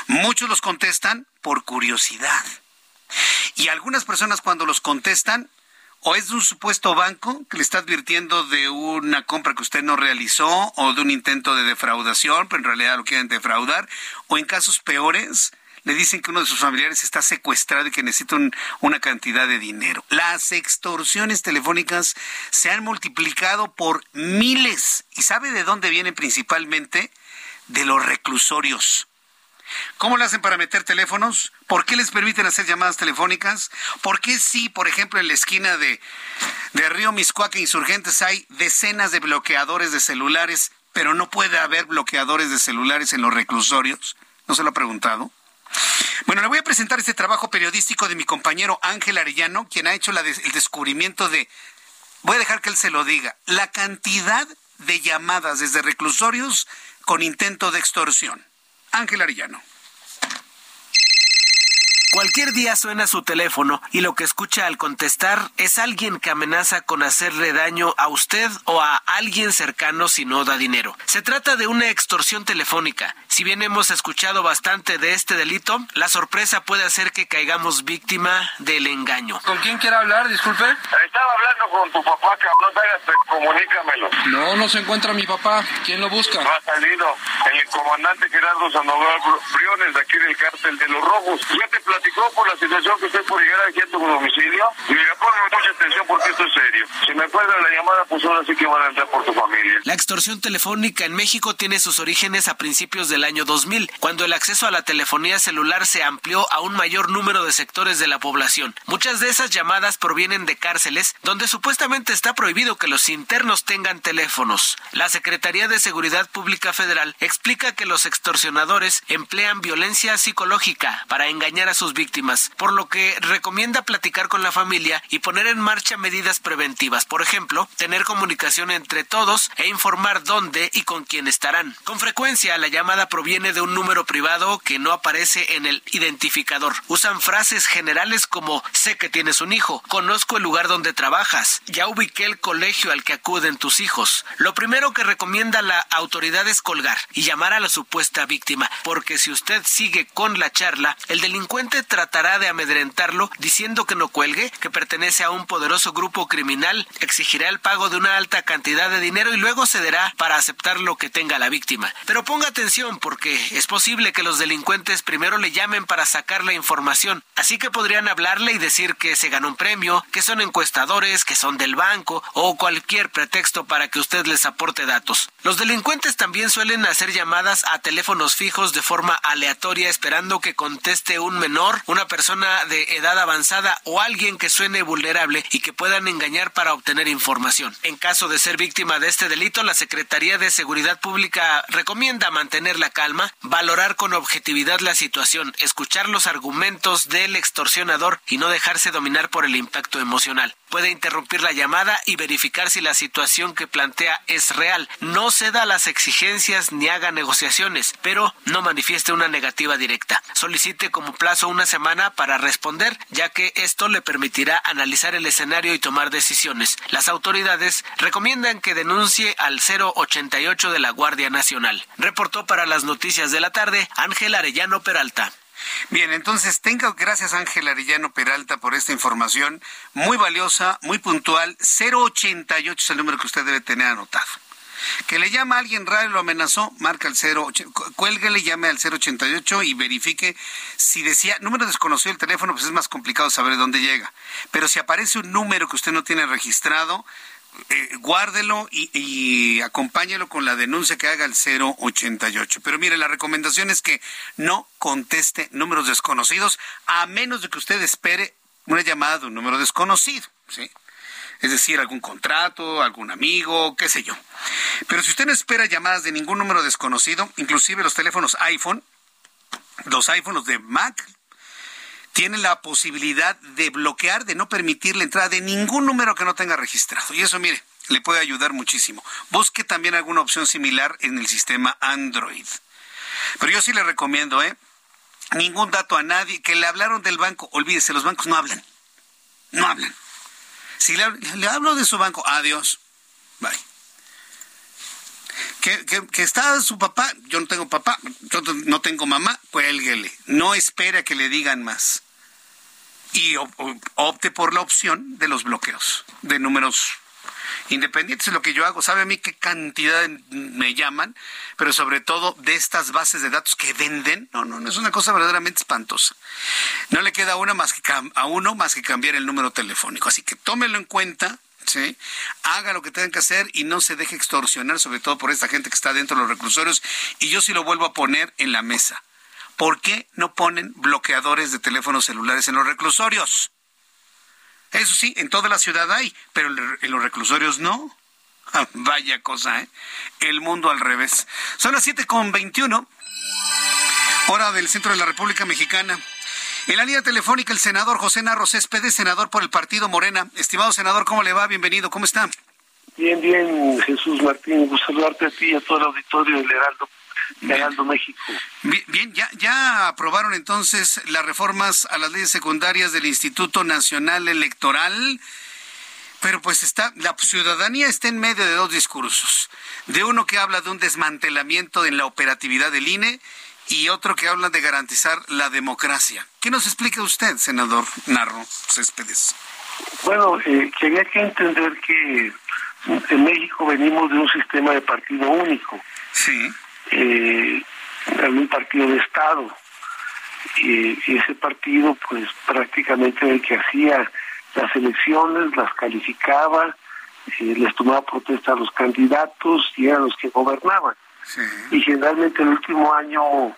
Muchos los contestan por curiosidad. Y algunas personas cuando los contestan, o es de un supuesto banco que le está advirtiendo de una compra que usted no realizó, o de un intento de defraudación, pero en realidad lo quieren defraudar, o en casos peores, le dicen que uno de sus familiares está secuestrado y que necesita una cantidad de dinero. Las extorsiones telefónicas se han multiplicado por miles. ¿Y sabe de dónde vienen principalmente? De los reclusorios. ¿Cómo lo hacen para meter teléfonos? ¿Por qué les permiten hacer llamadas telefónicas? ¿Por qué sí, por ejemplo, en la esquina de, de Río Miscuaca Insurgentes hay decenas de bloqueadores de celulares, pero no puede haber bloqueadores de celulares en los reclusorios? ¿No se lo ha preguntado? Bueno, le voy a presentar este trabajo periodístico de mi compañero Ángel Arellano, quien ha hecho el descubrimiento de, voy a dejar que él se lo diga, la cantidad de llamadas desde reclusorios con intento de extorsión. Ángel Arellano. Cualquier día suena su teléfono y lo que escucha al contestar es alguien que amenaza con hacerle daño a usted o a alguien cercano si no da dinero. Se trata de una extorsión telefónica. Si bien hemos escuchado bastante de este delito, la sorpresa puede hacer que caigamos víctima del engaño. ¿Con quién quiere hablar? Disculpe. Estaba hablando con tu papá, cabrón. Hágase, comunícamelo. No, no se encuentra mi papá. ¿Quién lo busca? No ha salido. El comandante Gerardo Sandoval Briones, de aquí del cártel de los Rojos. Ya te platicó por la situación que llegar aquí a tu domicilio. Mira, ponme mucha atención porque esto es serio. Si me cuelga la llamada, pues ahora sí que van a entrar por tu familia. La extorsión telefónica en México tiene sus orígenes a principios del año 2000, cuando el acceso a la telefonía celular se amplió a un mayor número de sectores de la población. Muchas de esas llamadas provienen de cárceles donde supuestamente está prohibido que los internos tengan teléfonos. La Secretaría de Seguridad Pública Federal explica que los extorsionadores emplean violencia psicológica para engañar a sus víctimas, por lo que recomienda platicar con la familia y poner en marcha medidas preventivas. Por ejemplo, tener comunicación entre todos e informar dónde y con quién estarán. Con frecuencia la llamada proviene de un número privado que no aparece en el identificador. Usan frases generales como sé que tienes un hijo, conozco el lugar donde trabajas, ya ubiqué el colegio al que acuden tus hijos. Lo primero que recomienda la autoridad es colgar y llamar a la supuesta víctima, porque si usted sigue con la charla, el delincuente tratará de amedrentarlo diciendo que no cuelgue, que pertenece a un poderoso grupo criminal, exigirá el pago de una alta cantidad de dinero y luego cederá para aceptar lo que tenga la víctima. Pero ponga atención porque es posible que los delincuentes primero le llamen para sacar la información, así que podrían hablarle y decir que se ganó un premio, que son encuestadores, que son del banco o cualquier pretexto para que usted les aporte datos. Los delincuentes también suelen hacer llamadas a teléfonos fijos de forma aleatoria esperando que conteste un menor, una persona de edad avanzada o alguien que suene vulnerable y que puedan engañar para obtener información. En caso de ser víctima de este delito, la Secretaría de Seguridad Pública recomienda mantener la calma, valorar con objetividad la situación, escuchar los argumentos del extorsionador y no dejarse dominar por el impacto emocional. Puede interrumpir la llamada y verificar si la situación que plantea es real. No ceda a las exigencias ni haga negociaciones, pero no manifieste una negativa directa. Solicite como plazo una semana para responder, ya que esto le permitirá analizar el escenario y tomar decisiones. Las autoridades recomiendan que denuncie al 088 de la Guardia Nacional. Reportó para las noticias de la tarde Ángel Arellano Peralta. Bien, entonces tengo gracias Ángel Arellano Peralta por esta información muy valiosa, muy puntual. 088 es el número que usted debe tener anotado. Que le llama a alguien raro y lo amenazó, marca el 0, cuélguele, llame al 088 y verifique si decía número desconocido el teléfono, pues es más complicado saber de dónde llega. Pero si aparece un número que usted no tiene registrado, eh, guárdelo y, acompáñelo con la denuncia que haga el 088. Pero mire, la recomendación es que no conteste números desconocidos a menos de que usted espere una llamada de un número desconocido, ¿sí? Es decir, algún contrato, algún amigo, qué sé yo. Pero si usted no espera llamadas de ningún número desconocido, inclusive los teléfonos iPhone, los iPhones de Mac, tienen la posibilidad de bloquear, de no permitir la entrada de ningún número que no tenga registrado. Y eso, mire, le puede ayudar muchísimo. Busque también alguna opción similar en el sistema Android. Pero yo sí le recomiendo, ¿eh? Ningún dato a nadie. Que le hablaron del banco, olvídese, los bancos no hablan. No hablan. Si le, le hablo de su banco, adiós. Bye. Que, está su papá, yo no tengo papá, yo no tengo mamá, cuélguele. No espere a que le digan más. Y opte por la opción de los bloqueos de números independientes. Es lo que yo hago. ¿Sabe a mí qué cantidad me llaman? Pero sobre todo de estas bases de datos que venden. No, no, no es una cosa verdaderamente espantosa. No le queda una más que a uno más que cambiar el número telefónico. Así que tómelo en cuenta ¿sí? Haga lo que tengan que hacer y no se deje extorsionar, sobre todo por esta gente que está dentro de los reclusorios. Y yo sí lo vuelvo a poner en la mesa. ¿Por qué no ponen bloqueadores de teléfonos celulares en los reclusorios? Eso sí, en toda la ciudad hay, pero en los reclusorios no. Vaya cosa, ¿eh? El mundo al revés. Son las 7.21, hora del centro de la República Mexicana. En la línea telefónica, el senador José Narro Céspedes, senador por el Partido Morena. Estimado senador, ¿cómo le va? Bienvenido, ¿cómo está? Bien, bien, Jesús Martín, gusto saludarte a ti y a todo el auditorio del Heraldo. Heraldo México. Bien, bien, ya, ya aprobaron entonces las reformas a las leyes secundarias del Instituto Nacional Electoral. Pero pues está, la ciudadanía está en medio de dos discursos. De uno que habla de un desmantelamiento en la operatividad del INE y otro que habla de garantizar la democracia. ¿Qué nos explica usted, senador Narro Céspedes? Bueno, eh, quería que entender que en México venimos de un sistema de partido único. Sí. Eh, un partido de Estado. y ese partido, pues prácticamente el que hacía las elecciones, las calificaba, eh, les tomaba protesta a los candidatos y eran los que gobernaban. Y generalmente el último año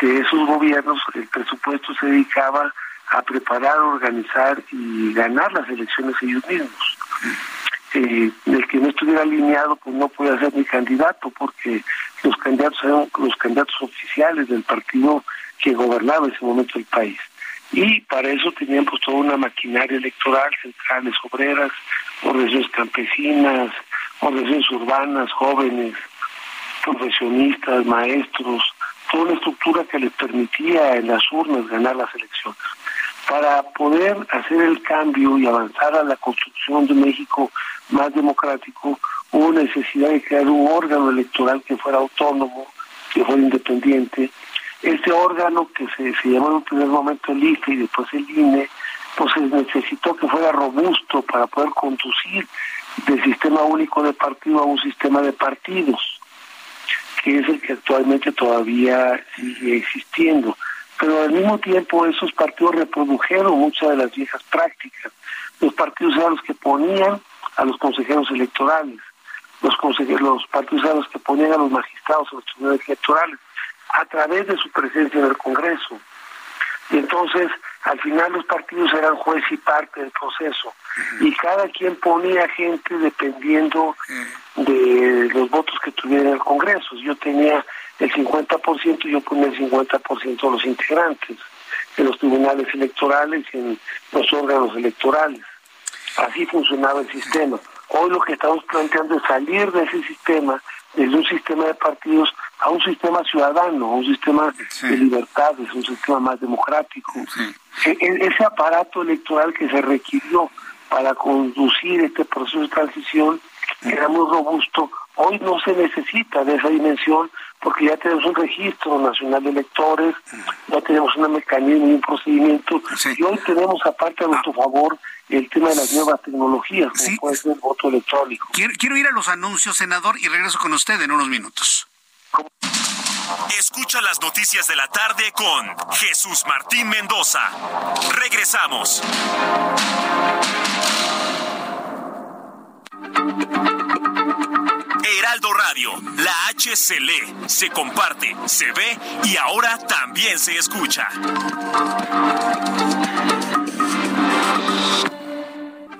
de esos gobiernos el presupuesto se dedicaba a preparar, organizar y ganar las elecciones ellos mismos. Eh, el que no estuviera alineado pues no podía ser ni candidato porque los candidatos eran los candidatos oficiales del partido que gobernaba en ese momento el país. Y para eso teníamos pues, toda una maquinaria electoral, centrales obreras, organizaciones campesinas, organizaciones urbanas, jóvenes, profesionistas, maestros, toda una estructura que les permitía en las urnas ganar las elecciones. Para poder hacer el cambio y avanzar a la construcción de México más democrático, hubo necesidad de crear un órgano electoral que fuera autónomo, que fuera independiente, este órgano que se, se llamó en un primer momento el IFE y después el INE, pues se necesitó que fuera robusto para poder conducir del sistema único de partido a un sistema de partidos, que es el que actualmente todavía sigue existiendo. Pero al mismo tiempo esos partidos reprodujeron muchas de las viejas prácticas. Los partidos eran los que ponían a los consejeros electorales, los, consejeros, los partidos eran los que ponían a los magistrados a los tribunales electorales a través de su presencia en el Congreso. Y entonces, al final los partidos eran juez y parte del proceso. Y cada quien ponía gente dependiendo de los votos que tuviera en el Congreso. Yo tenía el 50% y yo ponía el 50% de los integrantes en los tribunales electorales y en los órganos electorales. Así funcionaba el sistema. Hoy lo que estamos planteando es salir de ese sistema, de un sistema de partidos a un sistema ciudadano, a un sistema de libertades, un sistema más democrático. E, e, ese aparato electoral que se requirió para conducir este proceso de transición era muy robusto. Hoy no se necesita de esa dimensión porque ya tenemos un registro nacional de electores, ya tenemos un mecanismo y un procedimiento, y hoy tenemos aparte a nuestro favor el tema de las nuevas tecnologías, como puede ser el voto electrónico. quiero ir a los anuncios, senador, y regreso con usted en unos minutos. Escucha las noticias de la tarde con Jesús Martín Mendoza. Regresamos. Heraldo Radio, la H se lee, se comparte, se ve y ahora también se escucha.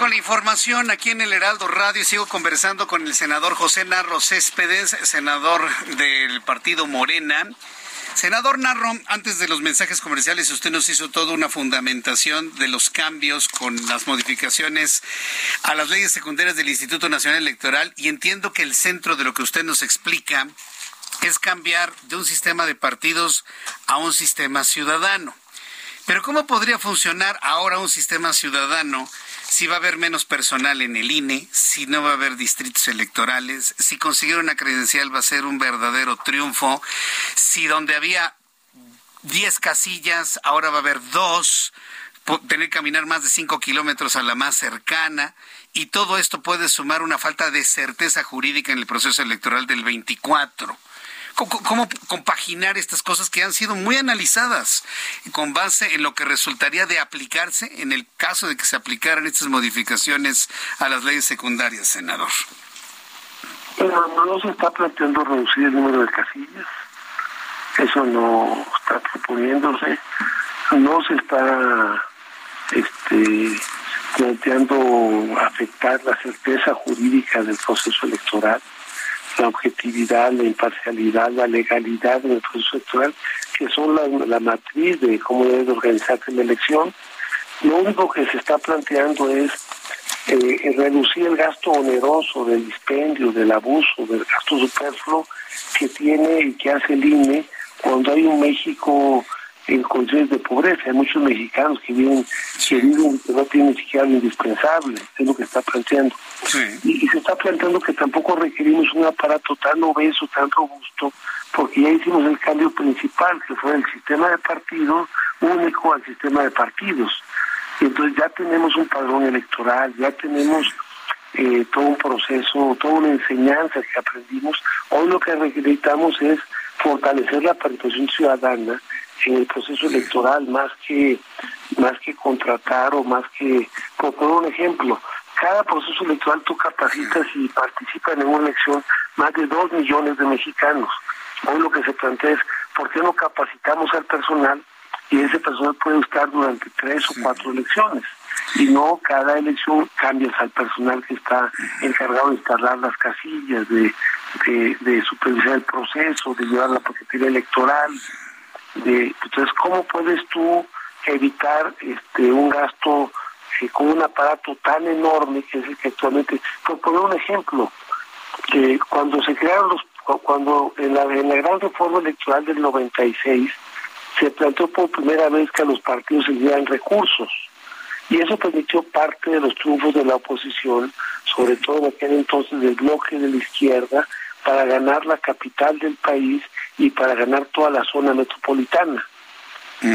Con la información aquí en el Heraldo Radio. Sigo conversando con el senador José Narro Céspedes, senador del partido Morena. Senador Narro, antes de los mensajes comerciales, usted nos hizo toda una fundamentación de los cambios con las modificaciones a las leyes secundarias del Instituto Nacional Electoral y entiendo que el centro de lo que usted nos explica es cambiar de un sistema de partidos a un sistema ciudadano. Pero ¿cómo podría funcionar ahora un sistema ciudadano si va a haber menos personal en el INE, si no va a haber distritos electorales, si conseguir una credencial va a ser un verdadero triunfo, si donde había 10 casillas ahora va a haber dos, tener que caminar más de 5 kilómetros a la más cercana, y todo esto puede sumar una falta de certeza jurídica en el proceso electoral del 24 cómo, compaginar estas cosas que han sido muy analizadas con base en lo que resultaría de aplicarse en el caso de que se aplicaran estas modificaciones a las leyes secundarias, senador. Pero no se está planteando reducir el número de casillas. Eso no está proponiéndose. no se está este, planteando afectar la certeza jurídica del proceso electoral, la objetividad, la imparcialidad, la legalidad del proceso electoral, que son la, la matriz de cómo debe organizarse la elección. Lo único que se está planteando es eh, reducir el gasto oneroso del dispendio, del abuso, del gasto superfluo que tiene y que hace el INE cuando hay un México en condiciones de pobreza. Hay muchos mexicanos que viven, que viven que no tienen ni siquiera lo indispensable, es lo que está planteando. Y, y, se está planteando que tampoco requerimos un aparato tan obeso, tan robusto, porque ya hicimos el cambio principal, que fue el sistema de partidos único al sistema de partidos. Y entonces ya tenemos un padrón electoral, ya tenemos eh, todo un proceso, toda una enseñanza que aprendimos. Hoy lo que necesitamos es fortalecer la participación ciudadana en el proceso electoral más que más que contratar o más que por poner un ejemplo cada proceso electoral tú capacitas y participan en una elección más de dos millones de mexicanos. Hoy lo que se plantea es por qué no capacitamos al personal y ese personal puede estar durante tres o cuatro elecciones y no cada elección cambias al personal que está encargado de instalar las casillas, de, de, de supervisar el proceso, de llevar la paquetería electoral, de entonces cómo puedes tú evitar este un gasto eh, con un aparato tan enorme que es el que actualmente por poner un ejemplo que cuando se crearon los cuando en la, en la gran reforma electoral del 96 se planteó por primera vez que a los partidos se dieran recursos y eso permitió parte de los triunfos de la oposición, sobre todo en aquel entonces del bloque de la izquierda, para ganar la capital del país y para ganar toda la zona metropolitana.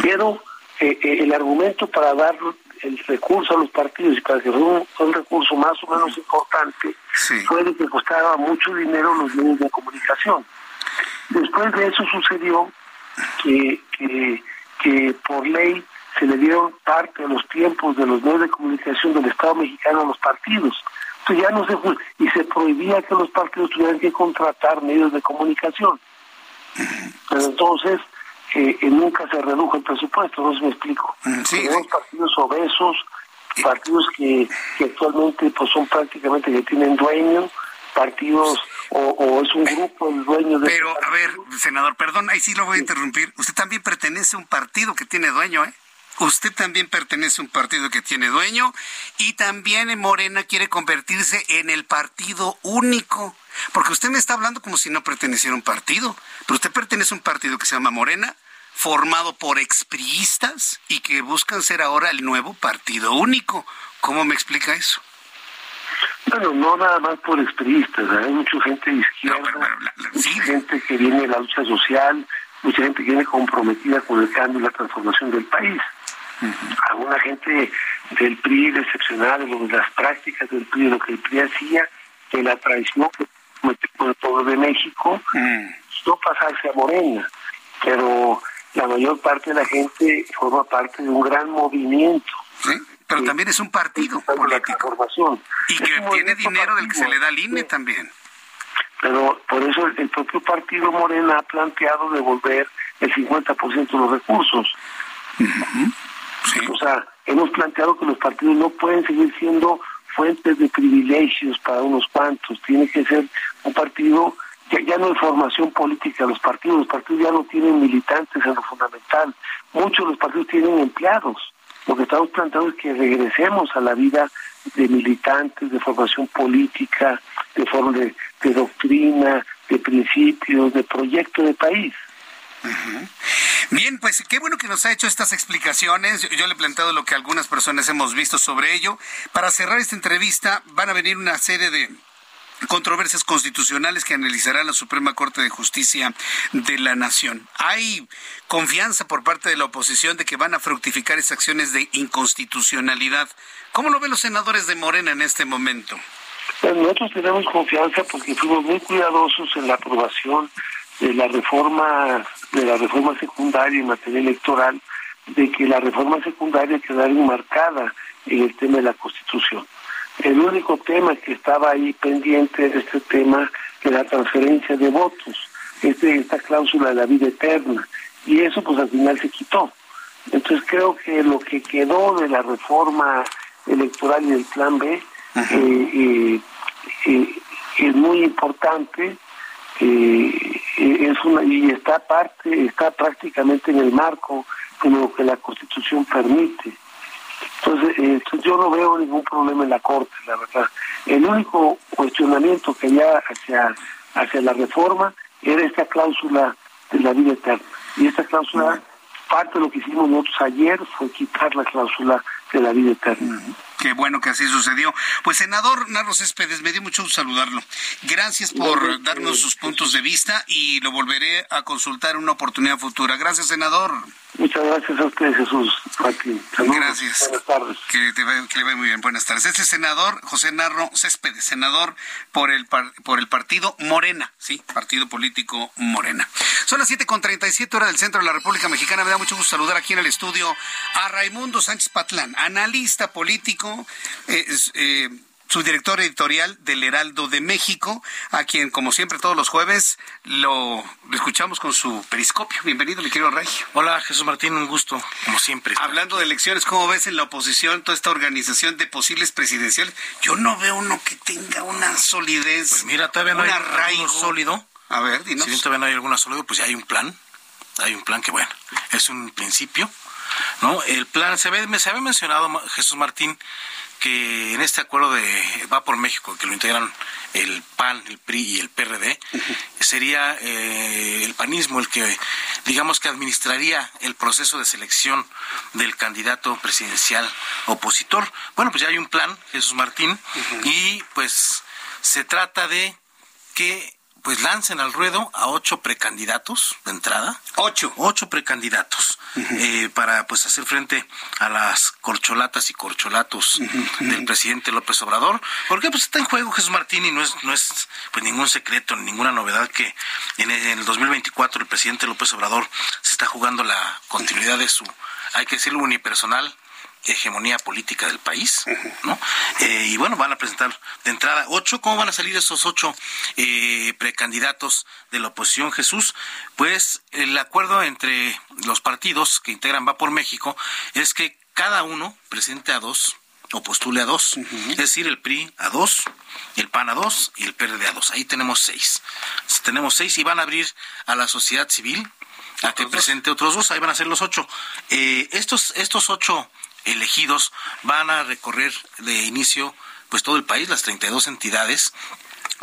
Pero eh, eh, el argumento para dar el recurso a los partidos y para que fuera un, un recurso más o menos importante fue de que costaba mucho dinero los medios de comunicación. Después de eso sucedió que, que, que por ley se le dieron parte de los tiempos de los medios de comunicación del Estado mexicano a los partidos. Entonces ya no se y se prohibía que los partidos tuvieran que contratar medios de comunicación. Pero entonces eh, eh, nunca se redujo el presupuesto, no se me explico. Tenemos partidos obesos, partidos que, que actualmente pues son prácticamente que tienen dueño, partidos o, o, es un grupo el dueño de pero a ver senador perdón ahí sí lo voy a interrumpir. Usted también pertenece a un partido que tiene dueño eh usted también pertenece a un partido que tiene dueño y también en Morena quiere convertirse en el partido único. Porque usted me está hablando como si no perteneciera a un partido, pero usted pertenece a un partido que se llama Morena, formado por expriistas y que buscan ser ahora el nuevo partido único. ¿Cómo me explica eso? Bueno, no nada más por expriistas, hay mucha gente de izquierda, mucha gente que viene de la lucha social, mucha gente que viene comprometida con el cambio y la transformación del país. Alguna gente del PRI decepcionada de las prácticas del PRI, de lo que el PRI hacía, de la traición que cometió con el pueblo de México, no pasarse a Morena, pero la mayor parte de la gente forma parte de un gran movimiento. pero también es un partido político. Y que tiene dinero del que se le da al INE también. Pero por eso el, propio partido Morena ha planteado devolver el 50% de los recursos. O sea, hemos planteado que los partidos no pueden seguir siendo fuentes de privilegios para unos cuantos. Tiene que ser un partido que ya no hay formación política. Los partidos, los partidos ya no tienen militantes en lo fundamental. Muchos de los partidos tienen empleados. Lo que estamos planteando es que regresemos a la vida de militantes, de formación política, de forma de, de doctrina, de principios, de proyecto de país. Bien, pues qué bueno que nos ha hecho estas explicaciones. Yo le he planteado lo que algunas personas hemos visto sobre ello. Para cerrar esta entrevista, van a venir una serie de controversias constitucionales que analizará la Suprema Corte de Justicia de la Nación. ¿Hay confianza por parte de la oposición de que van a fructificar esas acciones de inconstitucionalidad? ¿Cómo lo ven los senadores de Morena en este momento? Pues nosotros tenemos confianza porque fuimos muy cuidadosos en la aprobación de la reforma de la reforma secundaria en materia electoral de que la reforma secundaria quedara enmarcada en el tema de la Constitución. El único tema que estaba ahí pendiente era este tema de la transferencia de votos, este, esta cláusula de la vida eterna, y eso pues al final se quitó. Entonces creo que lo que quedó de la reforma electoral y del plan B eh, eh, es muy importante es una y está parte está prácticamente en el marco de lo que la Constitución permite. Entonces, yo no veo ningún problema en la Corte, la verdad. El único cuestionamiento que había hacia, hacia la reforma era esta cláusula de la vida eterna. Y esta cláusula, parte de lo que hicimos nosotros ayer fue quitar la cláusula de la vida eterna. Qué bueno que así sucedió. Pues senador Narro Céspedes, me dio mucho gusto saludarlo. Gracias por darnos sus puntos de vista y lo volveré a consultar en una oportunidad futura. Gracias, senador. Muchas gracias a usted, Jesús. Gracias. Buenas tardes. Que, le vaya muy bien. Buenas tardes. Este senador, José Narro Céspedes, senador por el, por el partido Morena, sí, partido político Morena. Son las 7.37 horas del centro de la República Mexicana. Me da mucho gusto saludar aquí en el estudio a Raimundo Sánchez Patlán, analista político, eh, eh, subdirector editorial del Heraldo de México, a quien, como siempre, todos los jueves lo, escuchamos con su periscopio. Bienvenido, mi querido Rey. Hola, Jesús Martín, un gusto, como siempre. Hablando de elecciones, ¿cómo ves en la oposición toda esta organización de posibles presidenciales? Yo no veo uno que tenga una solidez. Pues mira, todavía no hay arraigo sólido. A ver, dinos. Si bien todavía no hay alguna sólido, pues ya hay un plan. Hay un plan que, bueno, es un principio. ¿No? El plan, se, ve, se había mencionado, Jesús Martín, que en este acuerdo de Va por México, que lo integran el PAN, el PRI y el PRD, sería eh, el panismo el que, digamos que administraría el proceso de selección del candidato presidencial opositor. Bueno, pues ya hay un plan, Jesús Martín, y pues se trata de que pues lancen al ruedo a ocho precandidatos de entrada. Ocho. Ocho precandidatos eh, para pues hacer frente a las corcholatas y corcholatos del presidente López Obrador. Porque pues está en juego Jesús Martín y no es, no es pues ningún secreto, ninguna novedad que en el, en el 2024 el presidente López Obrador se está jugando la continuidad de su, hay que decirlo, unipersonal hegemonía política del país, ¿no? Eh, y bueno, van a presentar de entrada ocho. ¿Cómo van a salir esos ocho eh, precandidatos de la oposición, Jesús? Pues el acuerdo entre los partidos que integran Va por México es que cada uno presente a dos o postule a dos. Es decir, el PRI a dos, el PAN a dos y el PRD a dos. Ahí tenemos seis. Tenemos seis y van a abrir a la sociedad civil a que presente otros dos. Ahí van a ser los ocho. Eh, estos, estos ocho elegidos van a recorrer de inicio pues todo el país, las 32 entidades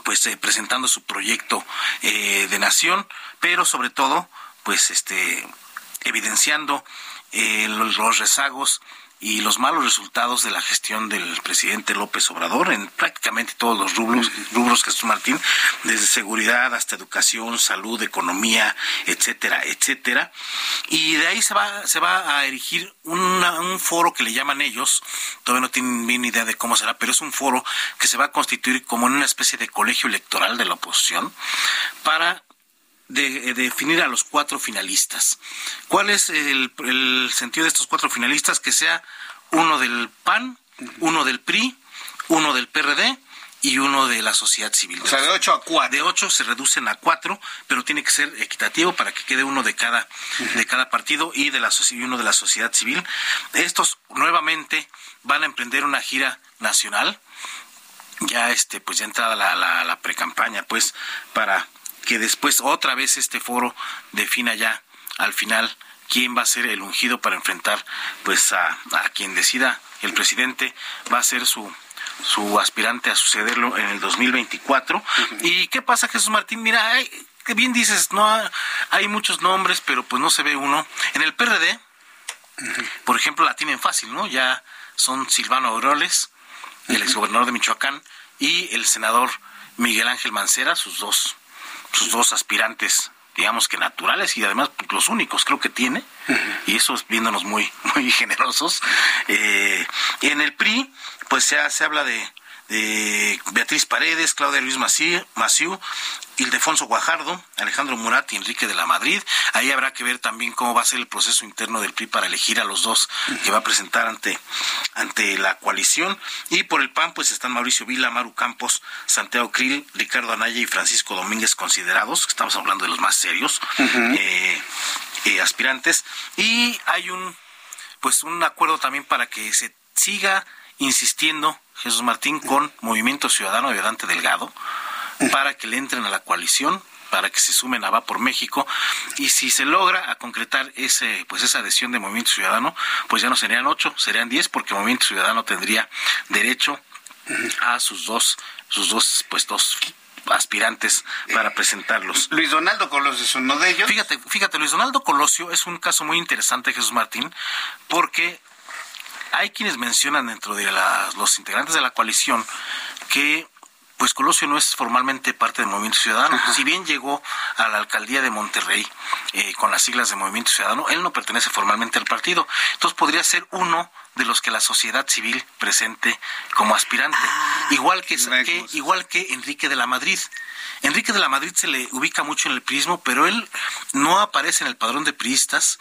pues eh, presentando su proyecto eh, de nación, pero sobre todo pues este evidenciando eh, los rezagos y los malos resultados de la gestión del presidente López Obrador en prácticamente todos los rubros, rubros Jesús Martín, desde seguridad hasta educación, salud, economía, etcétera, etcétera. Y de ahí se va, se va a erigir un foro que le llaman ellos, todavía no tienen bien idea de cómo será, pero es un foro que se va a constituir como en una especie de colegio electoral de la oposición para de, definir a los cuatro finalistas. ¿Cuál es el, sentido de estos cuatro finalistas? Que sea uno del PAN, uno del PRI, uno del PRD y uno de la sociedad civil. O sea, de ocho a cuatro. De ocho se reducen a cuatro, pero tiene que ser equitativo para que quede uno de cada, de cada partido y, de la, y uno de la sociedad civil. Estos nuevamente van a emprender una gira nacional ya este pues ya entrada la, la, la pre-campaña pues para que después otra vez este foro defina ya al final quién va a ser el ungido para enfrentar pues a, quien decida el presidente. Va a ser su su aspirante a sucederlo en el 2024 y qué pasa Jesús Martín mira que bien dices no hay muchos nombres pero pues no se ve uno. En el PRD por ejemplo la tienen fácil no ya son Silvano Aureoles el exgobernador de Michoacán y el senador Miguel Ángel Mancera sus dos sus dos aspirantes digamos que naturales y además los únicos creo que tiene y eso viéndonos muy muy generosos eh, en el PRI pues se, se habla de, de Beatriz Paredes, Claudia Luis Maciú, Ildefonso Guajardo, Alejandro Murat y Enrique de la Madrid. Ahí habrá que ver también cómo va a ser el proceso interno del PRI para elegir a los dos que va a presentar ante, ante la coalición. Y por el PAN, pues están Mauricio Vila, Maru Campos, Santiago Krill, Ricardo Anaya y Francisco Domínguez considerados, estamos hablando de los más serios eh, eh, aspirantes. Y hay un pues un acuerdo también para que se siga insistiendo Jesús Martín con Movimiento Ciudadano de Dante Delgado para que le entren a la coalición para que se sumen a Va por México y si se logra a concretar ese pues esa adhesión de Movimiento Ciudadano pues ya no serían ocho serían diez porque Movimiento Ciudadano tendría derecho a sus dos sus dos pues dos aspirantes para presentarlos. Luis Donaldo Colosio es uno de ellos. Fíjate, fíjate, Luis Donaldo Colosio es un caso muy interesante, Jesús Martín, porque hay quienes mencionan dentro de los integrantes de la coalición que pues Colosio no es formalmente parte del Movimiento Ciudadano. Si bien llegó a la alcaldía de Monterrey eh, con las siglas de Movimiento Ciudadano, él no pertenece formalmente al partido. Entonces podría ser uno de los que la sociedad civil presente como aspirante. Ah, igual que, igual que Enrique de la Madrid. Enrique de la Madrid se le ubica mucho en el prismo, pero él no aparece en el padrón de priistas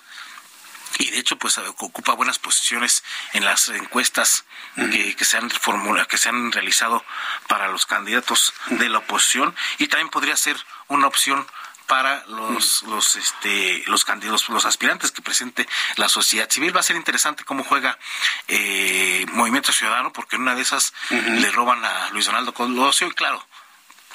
y de hecho pues ocupa buenas posiciones en las encuestas que, se han formula, que se han realizado para los candidatos de la oposición. Y también podría ser una opción para los los este los candidatos los aspirantes que presente la sociedad civil. Va a ser interesante cómo juega eh, Movimiento Ciudadano porque en una de esas le roban a Luis Donaldo Colosio. Y claro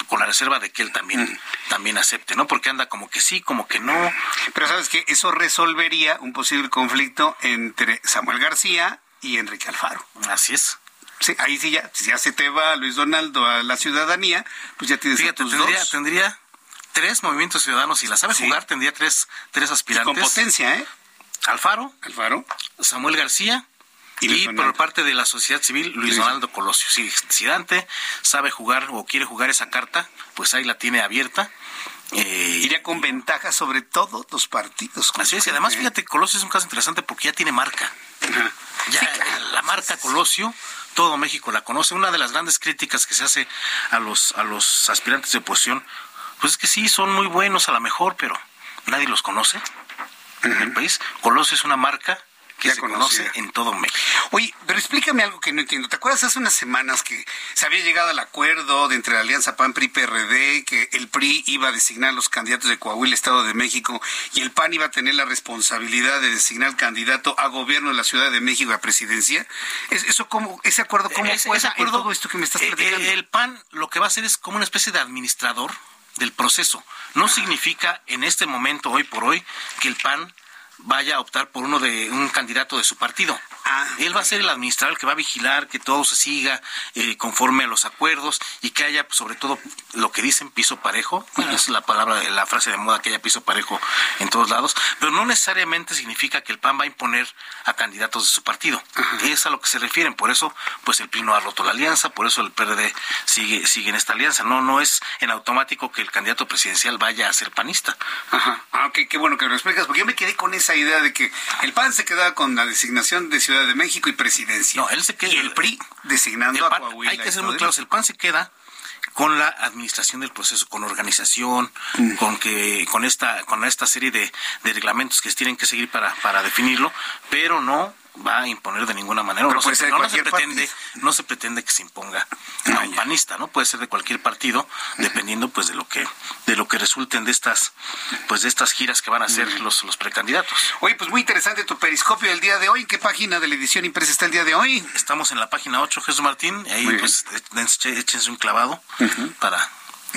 con la reserva de que él también, también acepte, ¿no? Porque anda como que sí, como que no. Pero sabes que eso resolvería un posible conflicto entre Samuel García y Enrique Alfaro. Así es. Sí, ahí sí ya, si ya se te va Luis Donaldo a la ciudadanía, pues ya tienes Fíjate, tendría, tendría tres movimientos ciudadanos, y la sabe jugar, tendría tres, tres aspirantes. con potencia, ¿eh? Alfaro. Alfaro. Samuel García y, por parte de la sociedad civil, Luis Donaldo Colosio. Si, Dante sabe jugar o quiere jugar esa carta, pues ahí la tiene abierta. Eh, Iría con ventaja sobre todos los partidos. Así es, y además, fíjate, Colosio es un caso interesante porque ya tiene marca. Ya la marca Colosio, todo México la conoce. Una de las grandes críticas que se hace a los, a los aspirantes de oposición, pues es que sí, son muy buenos a lo mejor, pero nadie los conoce en el país. Colosio es una marca que se conoce en todo México. Oye, pero explícame algo que no entiendo. ¿Te acuerdas hace unas semanas que se había llegado al acuerdo de entre la Alianza PAN PRI PRD que el PRI iba a designar los candidatos de Coahuila, Estado de México, y el PAN iba a tener la responsabilidad de designar candidato a gobierno de la Ciudad de México a presidencia? ¿Eso cómo, ese acuerdo cómo fue ese acuerdo, todo esto que me estás eh, platicando? El PAN lo que va a hacer es como una especie de administrador del proceso. No significa en este momento, hoy por hoy, que el PAN vaya a optar por uno de un candidato de su partido. Ah, él va a ser el administrador que va a vigilar que todo se siga eh, conforme a los acuerdos y que haya, sobre todo, lo que dicen piso parejo. Bueno, es la palabra, la frase de moda que haya piso parejo en todos lados. Pero no necesariamente significa que el PAN va a imponer a candidatos de su partido. Es a lo que se refieren. Por eso, pues el PRI no ha roto la alianza, por eso el PRD sigue, sigue en esta alianza. No, no es en automático que el candidato presidencial vaya a ser panista. Ajá. Ah, qué bueno que lo explicas, porque yo me quedé con esa idea de que el PAN se quedaba con la designación de ciudad de México y presidencia. No, él se queda. Y el PRI designando a Coahuila. Hay que ser muy claros, el PAN se queda con la administración del proceso, con organización, mm. con que con esta con esta serie de, de, reglamentos que tienen que seguir para, para definirlo, pero no va a imponer de ninguna manera. No se, no, se, pretende, no se pretende que se imponga a un panista, ¿no? Puede ser de cualquier partido, dependiendo pues de lo que, de lo que resulten de estas, pues de estas giras que van a hacer los, los precandidatos. Oye, pues muy interesante tu periscopio del día de hoy. ¿En qué página de la edición impresa está el día de hoy? Estamos en la página 8, Jesús Martín, ahí pues échense un clavado para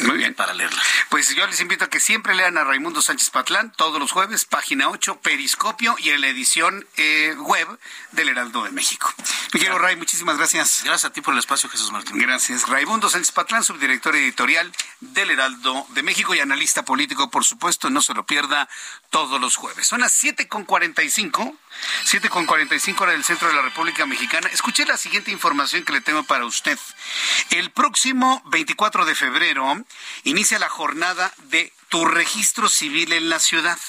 muy bien. Para leerla. Pues yo les invito a que siempre lean a Raimundo Sánchez Patlán todos los jueves, página 8, Periscopio y en la edición eh, web del Heraldo de México. Miguel Ray, muchísimas gracias. Gracias a ti por el espacio, Jesús Martín. Gracias. Raimundo Sánchez Patlán, subdirector editorial del Heraldo de México y analista político, por supuesto, no se lo pierda todos los jueves. Son las 7.45, 7.45 hora del centro de la República Mexicana. Escuché la siguiente información que le tengo para usted. El próximo 24 de febrero inicia la jornada de tu registro civil en la ciudad,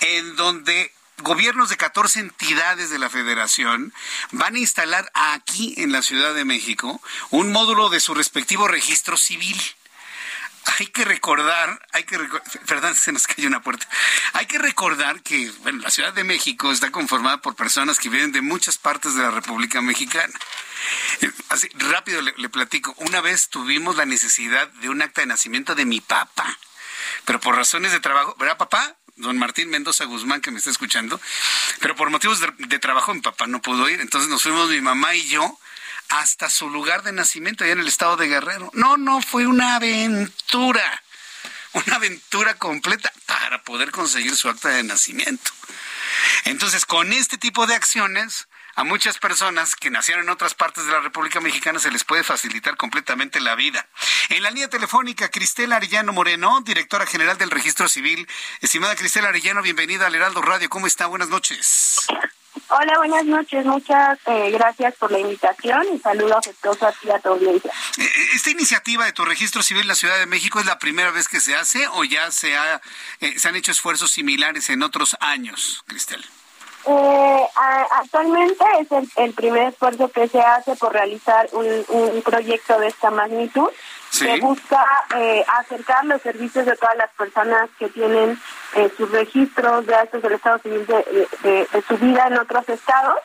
en donde gobiernos de 14 entidades de la federación van a instalar aquí en la Ciudad de México un módulo de su respectivo registro civil hay que recordar, hay que perdón, se nos cayó una puerta. Hay que recordar que, bueno, la Ciudad de México está conformada por personas que vienen de muchas partes de la República Mexicana. Eh, así, rápido le, platico. Una vez tuvimos la necesidad de un acta de nacimiento de mi papá, pero por razones de trabajo, ¿verdad, papá? don Martín Mendoza Guzmán, que me está escuchando, pero por motivos de, de trabajo mi papá no pudo ir, entonces nos fuimos mi mamá y yo hasta su lugar de nacimiento allá en el estado de Guerrero. No, no, fue una aventura, una aventura completa para poder conseguir su acta de nacimiento. Entonces, con este tipo de acciones, a muchas personas que nacieron en otras partes de la República Mexicana se les puede facilitar completamente la vida. En la línea telefónica, Cristela Arellano Moreno, directora general del Registro Civil. Estimada Cristela Arellano, bienvenida al Heraldo Radio. ¿Cómo está? Buenas noches. Hola, buenas noches. Muchas eh, gracias por la invitación y saludo afectuoso a ti a tu audiencia. Eh, ¿Esta iniciativa de tu registro civil en la Ciudad de México es la primera vez que se hace o ya se, ha, eh, se han hecho esfuerzos similares en otros años, Cristel? Eh, actualmente es el, el, primer esfuerzo que se hace por realizar un, un proyecto de esta magnitud que busca eh, acercar los servicios de todas las personas que tienen eh, sus registros de actos del Estado Civil de, de, de, su vida en otros estados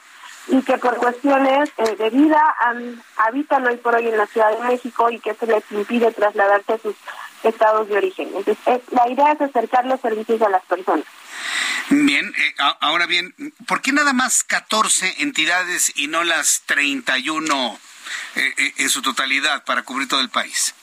y que por cuestiones eh, de vida han, habitan hoy por hoy en la Ciudad de México y que se les impide trasladarse a sus estados de origen. Entonces, es, la idea es acercar los servicios a las personas. Bien, eh, ahora bien, ¿por qué nada más 14 entidades y no las 31 eh, eh, en su totalidad para cubrir todo el país?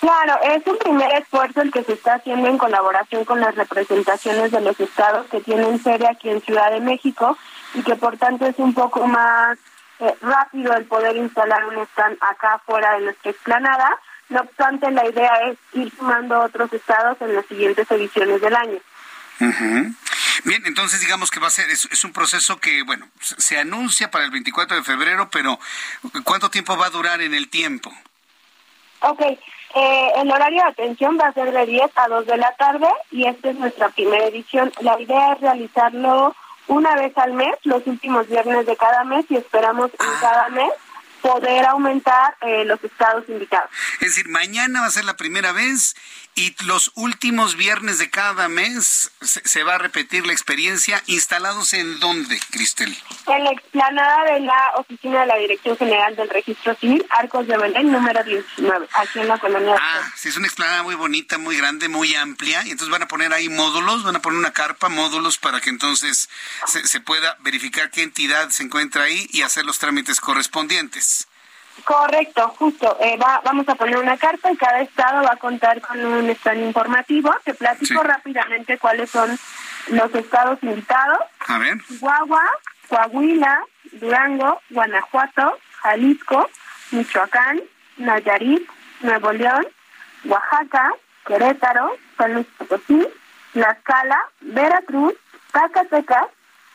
Claro, es un primer esfuerzo el que se está haciendo en colaboración con las representaciones de los estados que tienen sede aquí en Ciudad de México y que por tanto es un poco más eh, rápido el poder instalar un stand acá fuera de nuestra explanada. No obstante, la idea es ir sumando otros estados en las siguientes ediciones del año. Uh -huh. Bien, entonces digamos que va a ser, es, es, un proceso que, bueno, se anuncia para el 24 de febrero, pero ¿cuánto tiempo va a durar en el tiempo? Ok, eh, el horario de atención va a ser de 10 a 2 de la tarde y esta es nuestra primera edición. La idea es realizarlo una vez al mes, los últimos viernes de cada mes y esperamos en cada mes poder aumentar eh, los estados invitados. Es decir, mañana va a ser la primera vez y los últimos viernes de cada mes se, se, va a repetir la experiencia. ¿Instalados en dónde, Cristel? En la explanada de la oficina de la Dirección General del Registro Civil, Arcos de Belén, número 19, aquí en la colonia. Ah, sí, es una explanada muy bonita, muy grande, muy amplia. Y entonces van a poner ahí módulos, van a poner una carpa, módulos, para que entonces se, se pueda verificar qué entidad se encuentra ahí y hacer los trámites correspondientes. Correcto, justo. Eh, va, vamos a poner una carta y cada estado va a contar con un stand informativo. Te platico sí. rápidamente cuáles son los estados invitados. A ver. Chihuahua, Coahuila, Durango, Guanajuato, Jalisco, Michoacán, Nayarit, Nuevo León, Oaxaca, Querétaro, San Luis Potosí, Tlaxcala, Veracruz, Zacatecas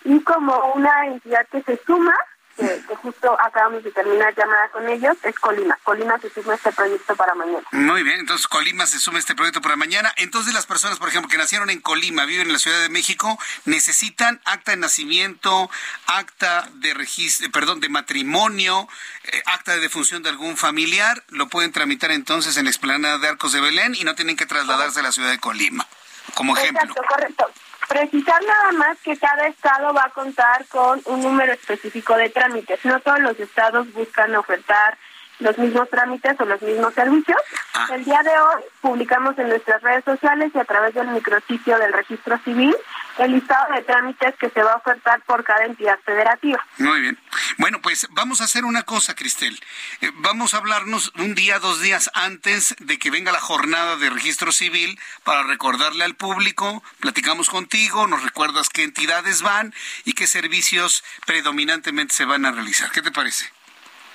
y como una entidad que se suma que, que, justo acabamos de terminar llamada con ellos, es Colima. Colima se suma a este proyecto para mañana. Muy bien, entonces Colima se suma a este proyecto para mañana. Entonces las personas, por ejemplo, que nacieron en Colima, viven en la Ciudad de México, necesitan acta de nacimiento, acta de registro, perdón, de matrimonio, eh, acta de defunción de algún familiar, lo pueden tramitar entonces en la explanada de Arcos de Belén y no tienen que trasladarse a la ciudad de Colima, como ejemplo. Exacto, correcto. Precisar nada más que cada estado va a contar con un número específico de trámites. No todos los estados buscan ofertar los mismos trámites o los mismos servicios. Ah. El día de hoy publicamos en nuestras redes sociales y a través del micrositio del registro civil el listado de trámites que se va a ofertar por cada entidad federativa. Muy bien. Bueno, pues vamos a hacer una cosa, Cristel. Eh, vamos a hablarnos un día, dos días antes de que venga la jornada de registro civil para recordarle al público, platicamos contigo, nos recuerdas qué entidades van y qué servicios predominantemente se van a realizar. ¿Qué te parece?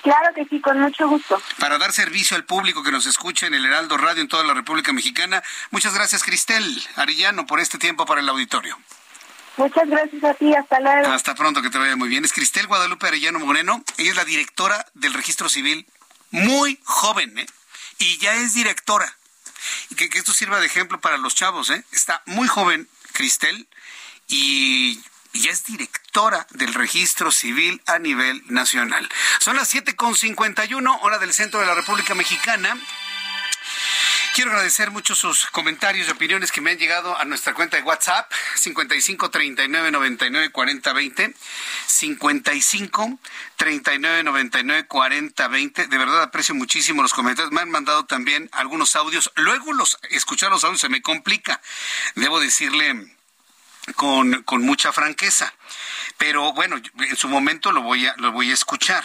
Claro que sí, con mucho gusto. Para dar servicio al público que nos escucha en el Heraldo Radio en toda la República Mexicana. Muchas gracias, Cristel Arillano, por este tiempo para el auditorio. Muchas gracias a ti, hasta luego. Hasta pronto, que te vaya muy bien. Es Cristel Guadalupe Arellano Moreno, ella es la directora del registro civil, muy joven, ¿eh? Y ya es directora. Y que, que esto sirva de ejemplo para los chavos, ¿eh? Está muy joven, Cristel, y y es directora del registro civil a nivel nacional. Son las 7.51, hora del centro de la República Mexicana. Quiero agradecer mucho sus comentarios y opiniones que me han llegado a nuestra cuenta de WhatsApp 55 39 99 40 20 55 39 99 40 20 de verdad aprecio muchísimo los comentarios. Me han mandado también algunos audios. Luego los escuchar los audios se me complica. Debo decirle con, con mucha franqueza. Pero bueno, en su momento lo voy a, lo voy a escuchar.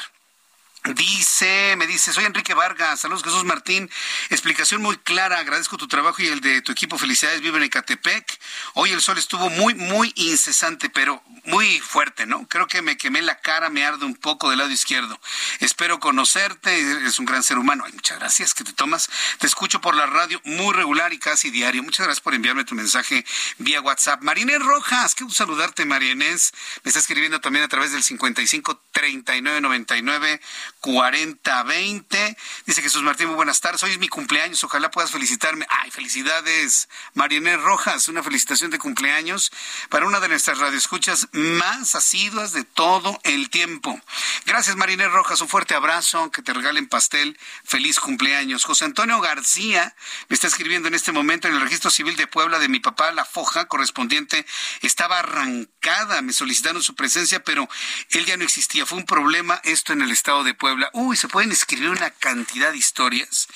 Dice, me dice, soy Enrique Vargas, saludos Jesús Martín, explicación muy clara, agradezco tu trabajo y el de tu equipo, felicidades, vive en Ecatepec. Hoy el sol estuvo muy, muy incesante, pero muy fuerte, ¿no? Creo que me quemé la cara, me arde un poco del lado izquierdo. Espero conocerte, eres un gran ser humano. Ay, muchas gracias que te tomas. Te escucho por la radio muy regular y casi diario. Muchas gracias por enviarme tu mensaje vía WhatsApp. Marinés Rojas, qué gusto saludarte, Marinés. Me está escribiendo también a través del 55 39 99 40 20. Dice Jesús Martín, muy buenas tardes. Hoy es mi cumpleaños, ojalá puedas felicitarme. Ay, felicidades, Marinés Rojas. Una felicitación de cumpleaños para una de nuestras radioescuchas más asiduas de todo el tiempo. Gracias, Marinés Rojas. Un fuerte abrazo. Que te regalen pastel. Feliz cumpleaños. José Antonio García me está escribiendo en este momento en el registro civil de Puebla de mi papá. La foja correspondiente estaba arrancada. Me solicitaron su presencia, pero él ya no existía. Fue un problema esto en el estado de Puebla. Uy, se pueden escribir una cantidad de historias.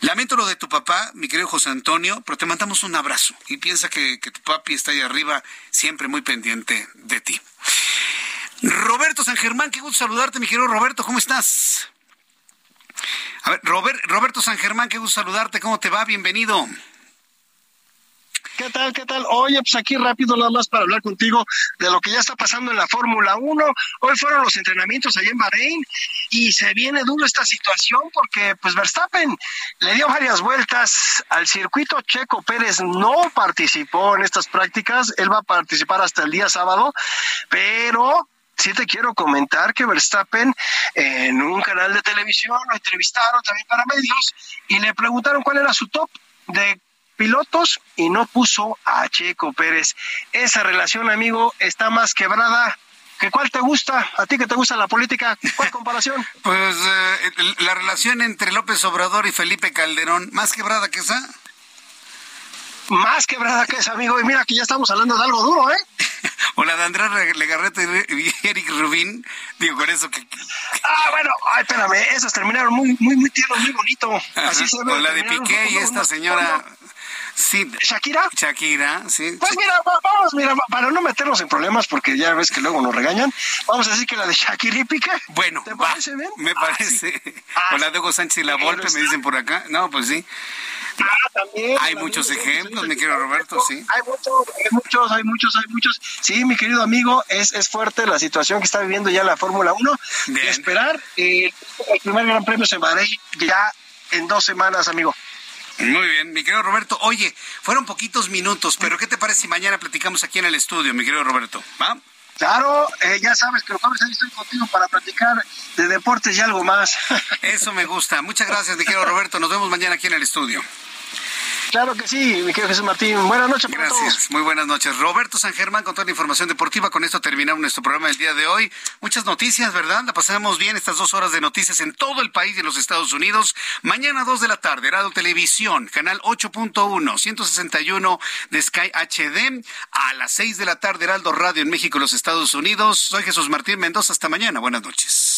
Lamento lo de tu papá, mi querido José Antonio, pero te mandamos un abrazo y piensa que, tu papi está ahí arriba, siempre muy pendiente de ti. Roberto San Germán, qué gusto saludarte, mi querido Roberto, ¿cómo estás? A ver, Robert, Roberto San Germán, qué gusto saludarte, ¿cómo te va? Bienvenido. ¿Qué tal? ¿Qué tal? Oye, pues aquí rápido nada más para hablar contigo de lo que ya está pasando en la Fórmula 1. Hoy fueron los entrenamientos allá en Bahrein y se viene duro esta situación porque pues Verstappen le dio varias vueltas al circuito. Checo Pérez no participó en estas prácticas. Él va a participar hasta el día sábado, pero sí te quiero comentar que Verstappen en un canal de televisión lo entrevistaron también para medios y le preguntaron cuál era su top de pilotos y no puso a Checo Pérez. Esa relación, amigo, está más quebrada. ¿Que ¿Cuál te gusta? ¿A ti que te gusta la política? ¿Cuál comparación? pues eh, la relación entre López Obrador y Felipe Calderón, ¿más quebrada que esa? Más quebrada que esa, amigo. Y mira que ya estamos hablando de algo duro, ¿eh? o la de Andrés Legarrete y Eric Rubín. Digo, con eso que... Ah, bueno, ay, espérame, esas terminaron muy, muy, muy tierno, muy bonito. Así se ve. O la de Piqué y esta señora... Sí. ¿Shakira? Shakira, sí. Pues mira, vamos, mira, para no meternos en problemas, porque ya ves que luego nos regañan, vamos a decir que la de Shakira y Piqué. Bueno, ¿te parece bien? Me ah, parece. Ah, o la de Hugo Sánchez y la Volpe, me dicen por acá. No, pues sí. Ah, también. Hay muchos ejemplos, mi querido Roberto, sí. Hay muchos, hay muchos, hay muchos, hay muchos. Sí, mi querido amigo, es, es fuerte la situación que está viviendo ya la Fórmula 1. De esperar eh, el primer Gran Premio se va ya en dos semanas, amigo. Muy bien, mi querido Roberto. Oye, fueron poquitos minutos, pero ¿qué te parece si mañana platicamos aquí en el estudio, mi querido Roberto? ¿Va? Claro, eh, ya sabes que los jueves estoy contigo para platicar de deportes y algo más. Eso me gusta. Muchas gracias, mi querido Roberto. Nos vemos mañana aquí en el estudio. Claro que sí, mi querido Jesús Martín. Buenas noches. Gracias, muy buenas noches. Roberto San Germán con toda la información deportiva. Con esto terminamos nuestro programa del día de hoy. Muchas noticias, ¿verdad? La pasamos bien estas dos horas de noticias en todo el país y en los Estados Unidos. Mañana dos de la tarde, Radio Televisión, canal 8.1, 161 de Sky HD. A las 6 de la tarde, Heraldo Radio en México y los Estados Unidos. Soy Jesús Martín Mendoza. Hasta mañana. Buenas noches.